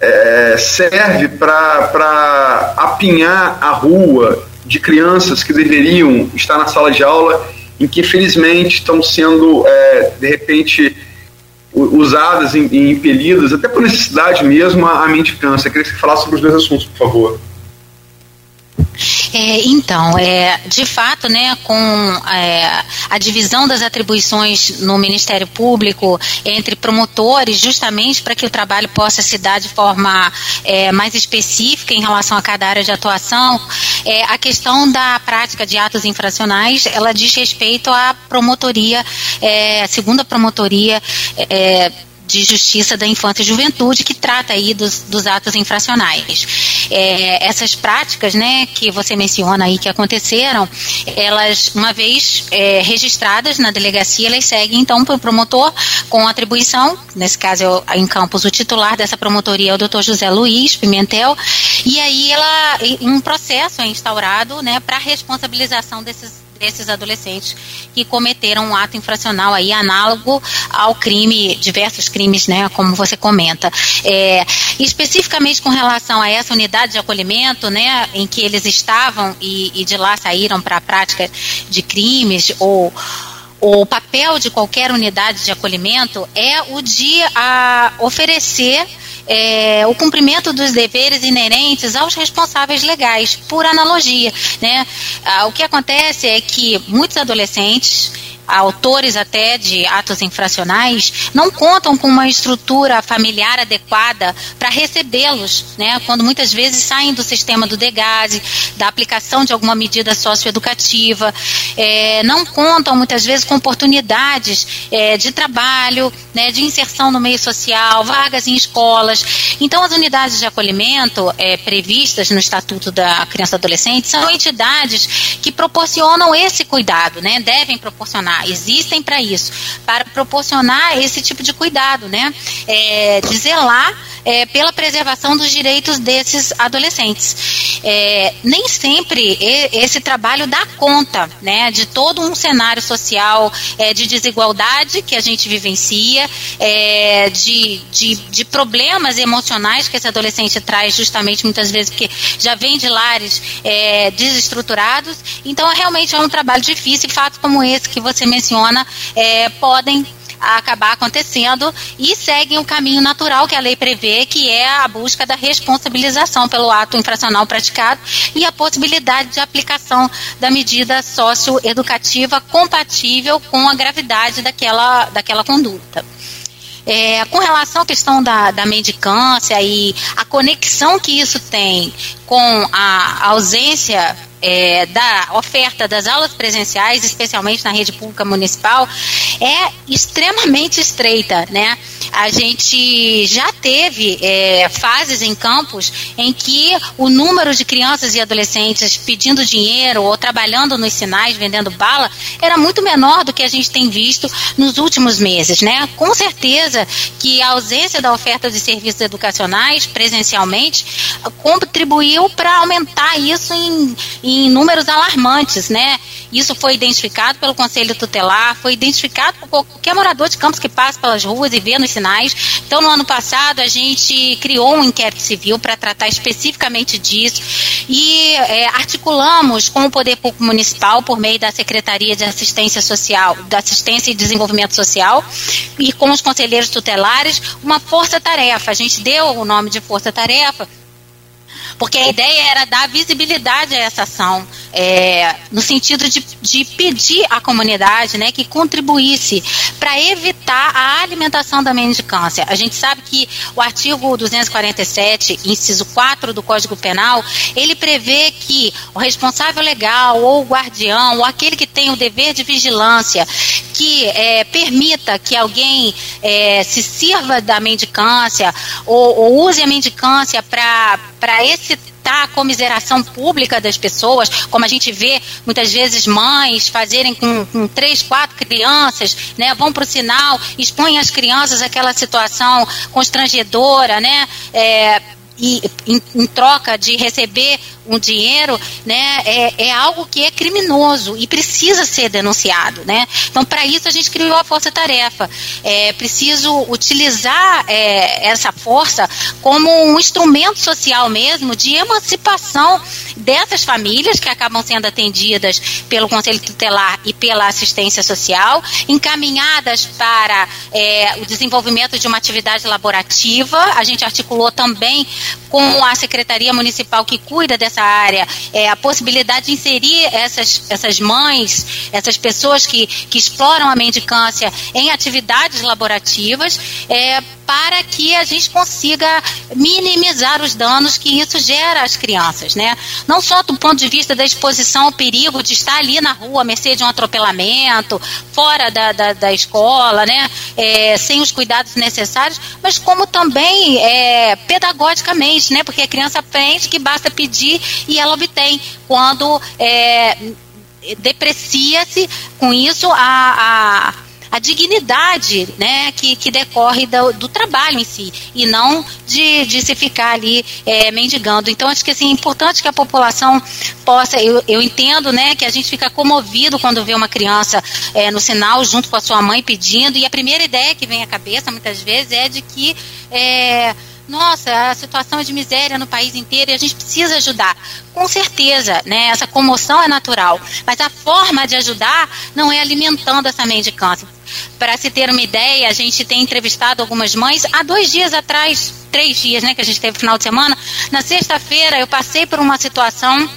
é, serve para apinhar a rua de crianças que deveriam estar na sala de aula, em que infelizmente estão sendo, é, de repente, usadas e impelidas, até por necessidade mesmo, a, a mendicância. Eu queria que você falasse sobre os dois assuntos, por favor. É, então, é, de fato, né, com é, a divisão das atribuições no Ministério Público entre promotores, justamente para que o trabalho possa se dar de forma é, mais específica em relação a cada área de atuação, é, a questão da prática de atos infracionais, ela diz respeito à promotoria, é, segunda promotoria de Justiça da Infância e Juventude, que trata aí dos, dos atos infracionais. É, essas práticas, né, que você menciona aí que aconteceram, elas, uma vez é, registradas na delegacia, elas seguem então para o promotor com atribuição, nesse caso em Campos, o titular dessa promotoria é o doutor José Luiz Pimentel, e aí ela, um processo é instaurado, né, para responsabilização desses desses adolescentes que cometeram um ato infracional aí análogo ao crime, diversos crimes, né, como você comenta. É, especificamente com relação a essa unidade de acolhimento, né, em que eles estavam e, e de lá saíram para a prática de crimes ou o papel de qualquer unidade de acolhimento é o de a, oferecer é, o cumprimento dos deveres inerentes aos responsáveis legais, por analogia. Né? Ah, o que acontece é que muitos adolescentes autores até de atos infracionais, não contam com uma estrutura familiar adequada para recebê-los, né? Quando muitas vezes saem do sistema do degase, da aplicação de alguma medida socioeducativa, é, não contam muitas vezes com oportunidades é, de trabalho, né, de inserção no meio social, vagas em escolas. Então, as unidades de acolhimento é, previstas no Estatuto da Criança e Adolescente são entidades que proporcionam esse cuidado, né? Devem proporcionar, existem para isso, para proporcionar esse tipo de cuidado, né? É, de zelar é, pela preservação dos direitos desses adolescentes. É, nem sempre esse trabalho dá conta né, de todo um cenário social é, de desigualdade que a gente vivencia, é, de, de, de, problemas emocionais que esse adolescente traz justamente muitas vezes porque já vem de lares é, desestruturados. Então, realmente é um trabalho difícil e fatos como esse que você menciona é, podem a acabar acontecendo e seguem o caminho natural que a lei prevê, que é a busca da responsabilização pelo ato infracional praticado e a possibilidade de aplicação da medida socioeducativa compatível com a gravidade daquela, daquela conduta. É, com relação à questão da, da mendicância e a conexão que isso tem com a ausência é, da oferta das aulas presenciais, especialmente na rede pública municipal, é extremamente estreita, né? A gente já teve é, fases em campos em que o número de crianças e adolescentes pedindo dinheiro ou trabalhando nos sinais, vendendo bala, era muito menor do que a gente tem visto nos últimos meses, né? Com certeza que a ausência da oferta de serviços educacionais presencialmente contribuiu para aumentar isso em, em números alarmantes, né? Isso foi identificado pelo Conselho Tutelar, foi identificado por qualquer morador de campos que passa pelas ruas e vê nos sinais. Então, no ano passado, a gente criou um inquérito civil para tratar especificamente disso e é, articulamos com o Poder Público Municipal, por meio da Secretaria de Assistência Social, da Assistência e Desenvolvimento Social, e com os conselheiros tutelares, uma força-tarefa. A gente deu o nome de força-tarefa porque a ideia era dar visibilidade a essa ação, é, no sentido de, de pedir à comunidade né, que contribuísse para evitar a alimentação da mendicância. A gente sabe que o artigo 247, inciso 4 do Código Penal, ele prevê que o responsável legal ou o guardião ou aquele que tem o dever de vigilância que é, permita que alguém é, se sirva da mendicância ou, ou use a mendicância para excitar a comiseração pública das pessoas, como a gente vê muitas vezes mães fazerem com, com três, quatro crianças, né, vão para o sinal, expõem as crianças àquela situação constrangedora, né, é, e em, em, troca de receber um dinheiro, né, é, é, algo que é criminoso e precisa ser denunciado, né? Então, para isso a gente criou a força-tarefa. É preciso utilizar é, essa força como um instrumento social mesmo de emancipação dessas famílias que acabam sendo atendidas pelo Conselho Tutelar e pela assistência social, encaminhadas para é, o desenvolvimento de uma atividade laborativa. A gente articulou também com a Secretaria Municipal que cuida dessa área, é, a possibilidade de inserir essas, essas mães, essas pessoas que, que exploram a mendicância em atividades laborativas, é, para que a gente consiga minimizar os danos que isso gera às crianças, né? Não só do ponto de vista da exposição ao perigo de estar ali na rua, à mercê de um atropelamento, fora da, da, da escola, né? É, sem os cuidados necessários, mas como também é, pedagogicamente, né? Porque a criança aprende que basta pedir e ela obtém quando é, deprecia-se com isso a, a a dignidade né, que, que decorre do, do trabalho em si, e não de, de se ficar ali é, mendigando. Então, acho que assim, é importante que a população possa. Eu, eu entendo né, que a gente fica comovido quando vê uma criança é, no sinal junto com a sua mãe pedindo, e a primeira ideia que vem à cabeça, muitas vezes, é de que. É, nossa, a situação é de miséria no país inteiro e a gente precisa ajudar. Com certeza, né? Essa comoção é natural. Mas a forma de ajudar não é alimentando essa mendicância. Para se ter uma ideia, a gente tem entrevistado algumas mães há dois dias atrás, três dias, né? Que a gente teve final de semana. Na sexta-feira eu passei por uma situação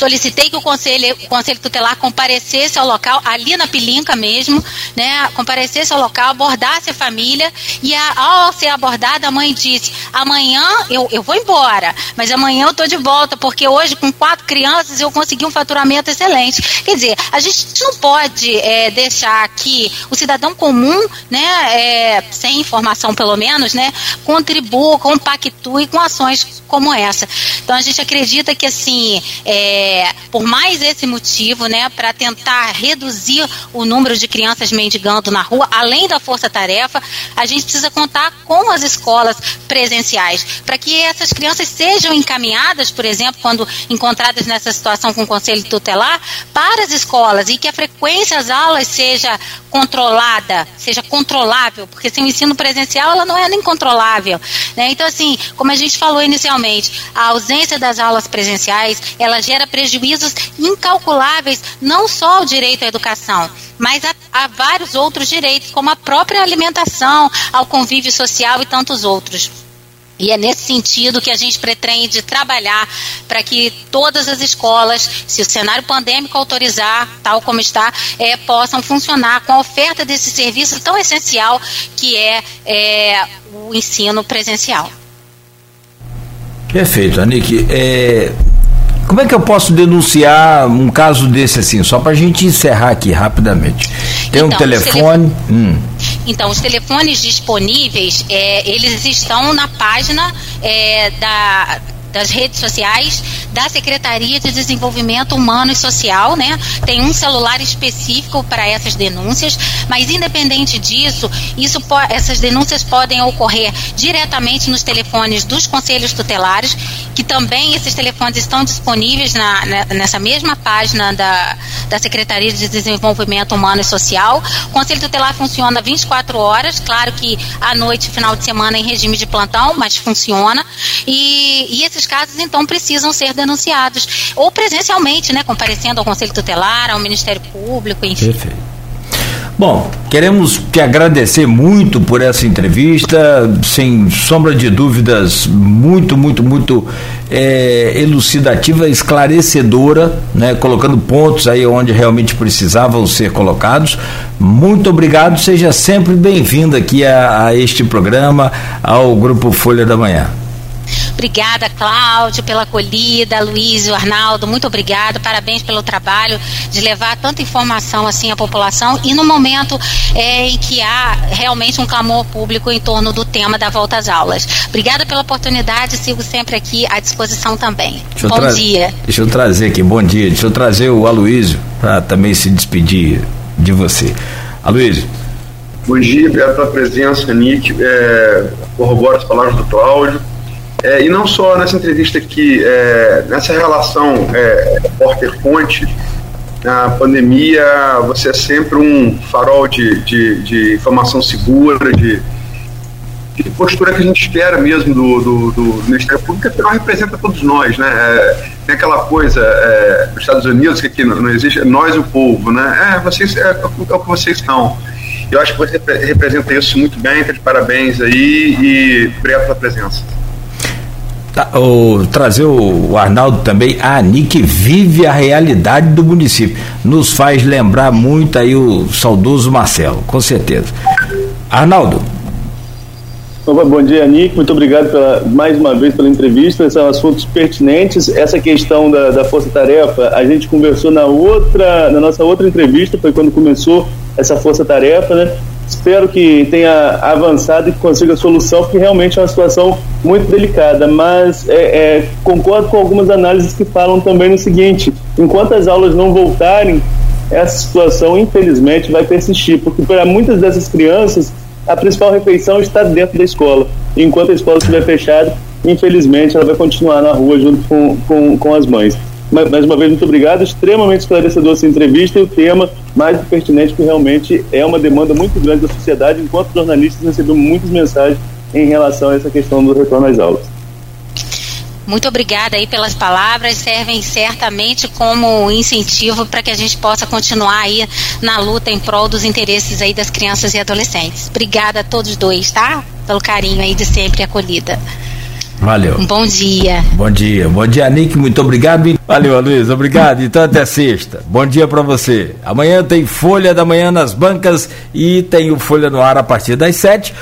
solicitei que o conselho, o conselho tutelar comparecesse ao local, ali na Pilinca mesmo, né? Comparecesse ao local, abordasse a família e a, ao ser abordada, a mãe disse: amanhã eu, eu vou embora, mas amanhã eu tô de volta, porque hoje com quatro crianças eu consegui um faturamento excelente. Quer dizer, a gente não pode é, deixar que o cidadão comum, né, é, sem informação pelo menos, né, contribua, compactue com ações como essa. Então a gente acredita que assim, é, por mais esse motivo, né, para tentar reduzir o número de crianças mendigando na rua, além da força-tarefa, a gente precisa contar com as escolas presenciais para que essas crianças sejam encaminhadas, por exemplo, quando encontradas nessa situação com o conselho tutelar, para as escolas e que a frequência às aulas seja controlada, seja controlável, porque sem o ensino presencial ela não é nem controlável. Né? Então, assim, como a gente falou inicialmente, a ausência das aulas presenciais ela gera prejuízos incalculáveis, não só ao direito à educação, mas a, a vários outros direitos, como a própria alimentação, ao convívio social e tantos outros. E é nesse sentido que a gente pretende trabalhar para que todas as escolas, se o cenário pandêmico autorizar, tal como está, é, possam funcionar com a oferta desse serviço tão essencial que é, é o ensino presencial. Perfeito, Anik. É, como é que eu posso denunciar um caso desse assim, só para a gente encerrar aqui rapidamente? Tem então, um telefone. Hum. Então, os telefones disponíveis, é, eles estão na página é, da das redes sociais da Secretaria de Desenvolvimento Humano e Social, né? Tem um celular específico para essas denúncias, mas independente disso, isso, essas denúncias podem ocorrer diretamente nos telefones dos conselhos tutelares, que também esses telefones estão disponíveis na, nessa mesma página da, da Secretaria de Desenvolvimento Humano e Social. O Conselho Tutelar funciona 24 horas, claro que à noite, final de semana, em regime de plantão, mas funciona. E, e esses esses casos, então, precisam ser denunciados, ou presencialmente, né, comparecendo ao Conselho Tutelar, ao Ministério Público, enfim. Perfeito. Bom, queremos te agradecer muito por essa entrevista, sem sombra de dúvidas, muito, muito, muito é, elucidativa, esclarecedora, né, colocando pontos aí onde realmente precisavam ser colocados. Muito obrigado, seja sempre bem-vindo aqui a, a este programa, ao Grupo Folha da Manhã. Obrigada, Cláudio, pela acolhida, Luiz e Arnaldo, muito obrigado, parabéns pelo trabalho de levar tanta informação assim à população e no momento é, em que há realmente um clamor público em torno do tema da volta às aulas. Obrigada pela oportunidade, sigo sempre aqui à disposição também. Deixa bom dia. Deixa eu trazer aqui, bom dia, deixa eu trazer o Aloysio para também se despedir de você. Aloysio. Bom dia, obrigado pela presença, Nick. É, corroboro as palavras do Cláudio. É, e não só nessa entrevista aqui, é, nessa relação é, fonte na pandemia você é sempre um farol de, de, de informação segura, de, de, postura que a gente espera mesmo do, do, do Ministério Público, afinal representa todos nós, né? É, tem aquela coisa é, dos Estados Unidos que aqui não, não existe, nós o povo, né? É, vocês, é, é o que vocês são. Eu acho que você representa isso muito bem, tá de parabéns aí e obrigado pela presença. Tá, o, trazer o, o, Arnaldo também, a Anique vive a realidade do município. Nos faz lembrar muito aí o saudoso Marcelo, com certeza. Arnaldo. Bom dia, Anique. Muito obrigado pela, mais uma vez pela entrevista. São assuntos pertinentes. Essa questão da, da força-tarefa, a gente conversou na outra, na nossa outra entrevista, foi quando começou essa força-tarefa, né? Espero que tenha avançado e que consiga solução, porque realmente é uma situação muito delicada. Mas é, é, concordo com algumas análises que falam também no seguinte: enquanto as aulas não voltarem, essa situação, infelizmente, vai persistir, porque para muitas dessas crianças, a principal refeição está dentro da escola. Enquanto a escola estiver fechada, infelizmente, ela vai continuar na rua junto com, com, com as mães mais uma vez, muito obrigado. Extremamente esclarecedor essa entrevista e o tema mais pertinente, que realmente é uma demanda muito grande da sociedade. Enquanto jornalistas, recebemos muitas mensagens em relação a essa questão do retorno às aulas. Muito obrigada aí pelas palavras, servem certamente como incentivo para que a gente possa continuar aí na luta em prol dos interesses aí das crianças e adolescentes. Obrigada a todos dois, tá? Pelo carinho aí de sempre acolhida. Valeu. Um bom dia. Bom dia. Bom dia, Nick. Muito obrigado. Valeu, Luiz. Obrigado. Então até sexta. Bom dia para você. Amanhã tem Folha da Manhã nas bancas e tem o Folha no ar a partir das sete.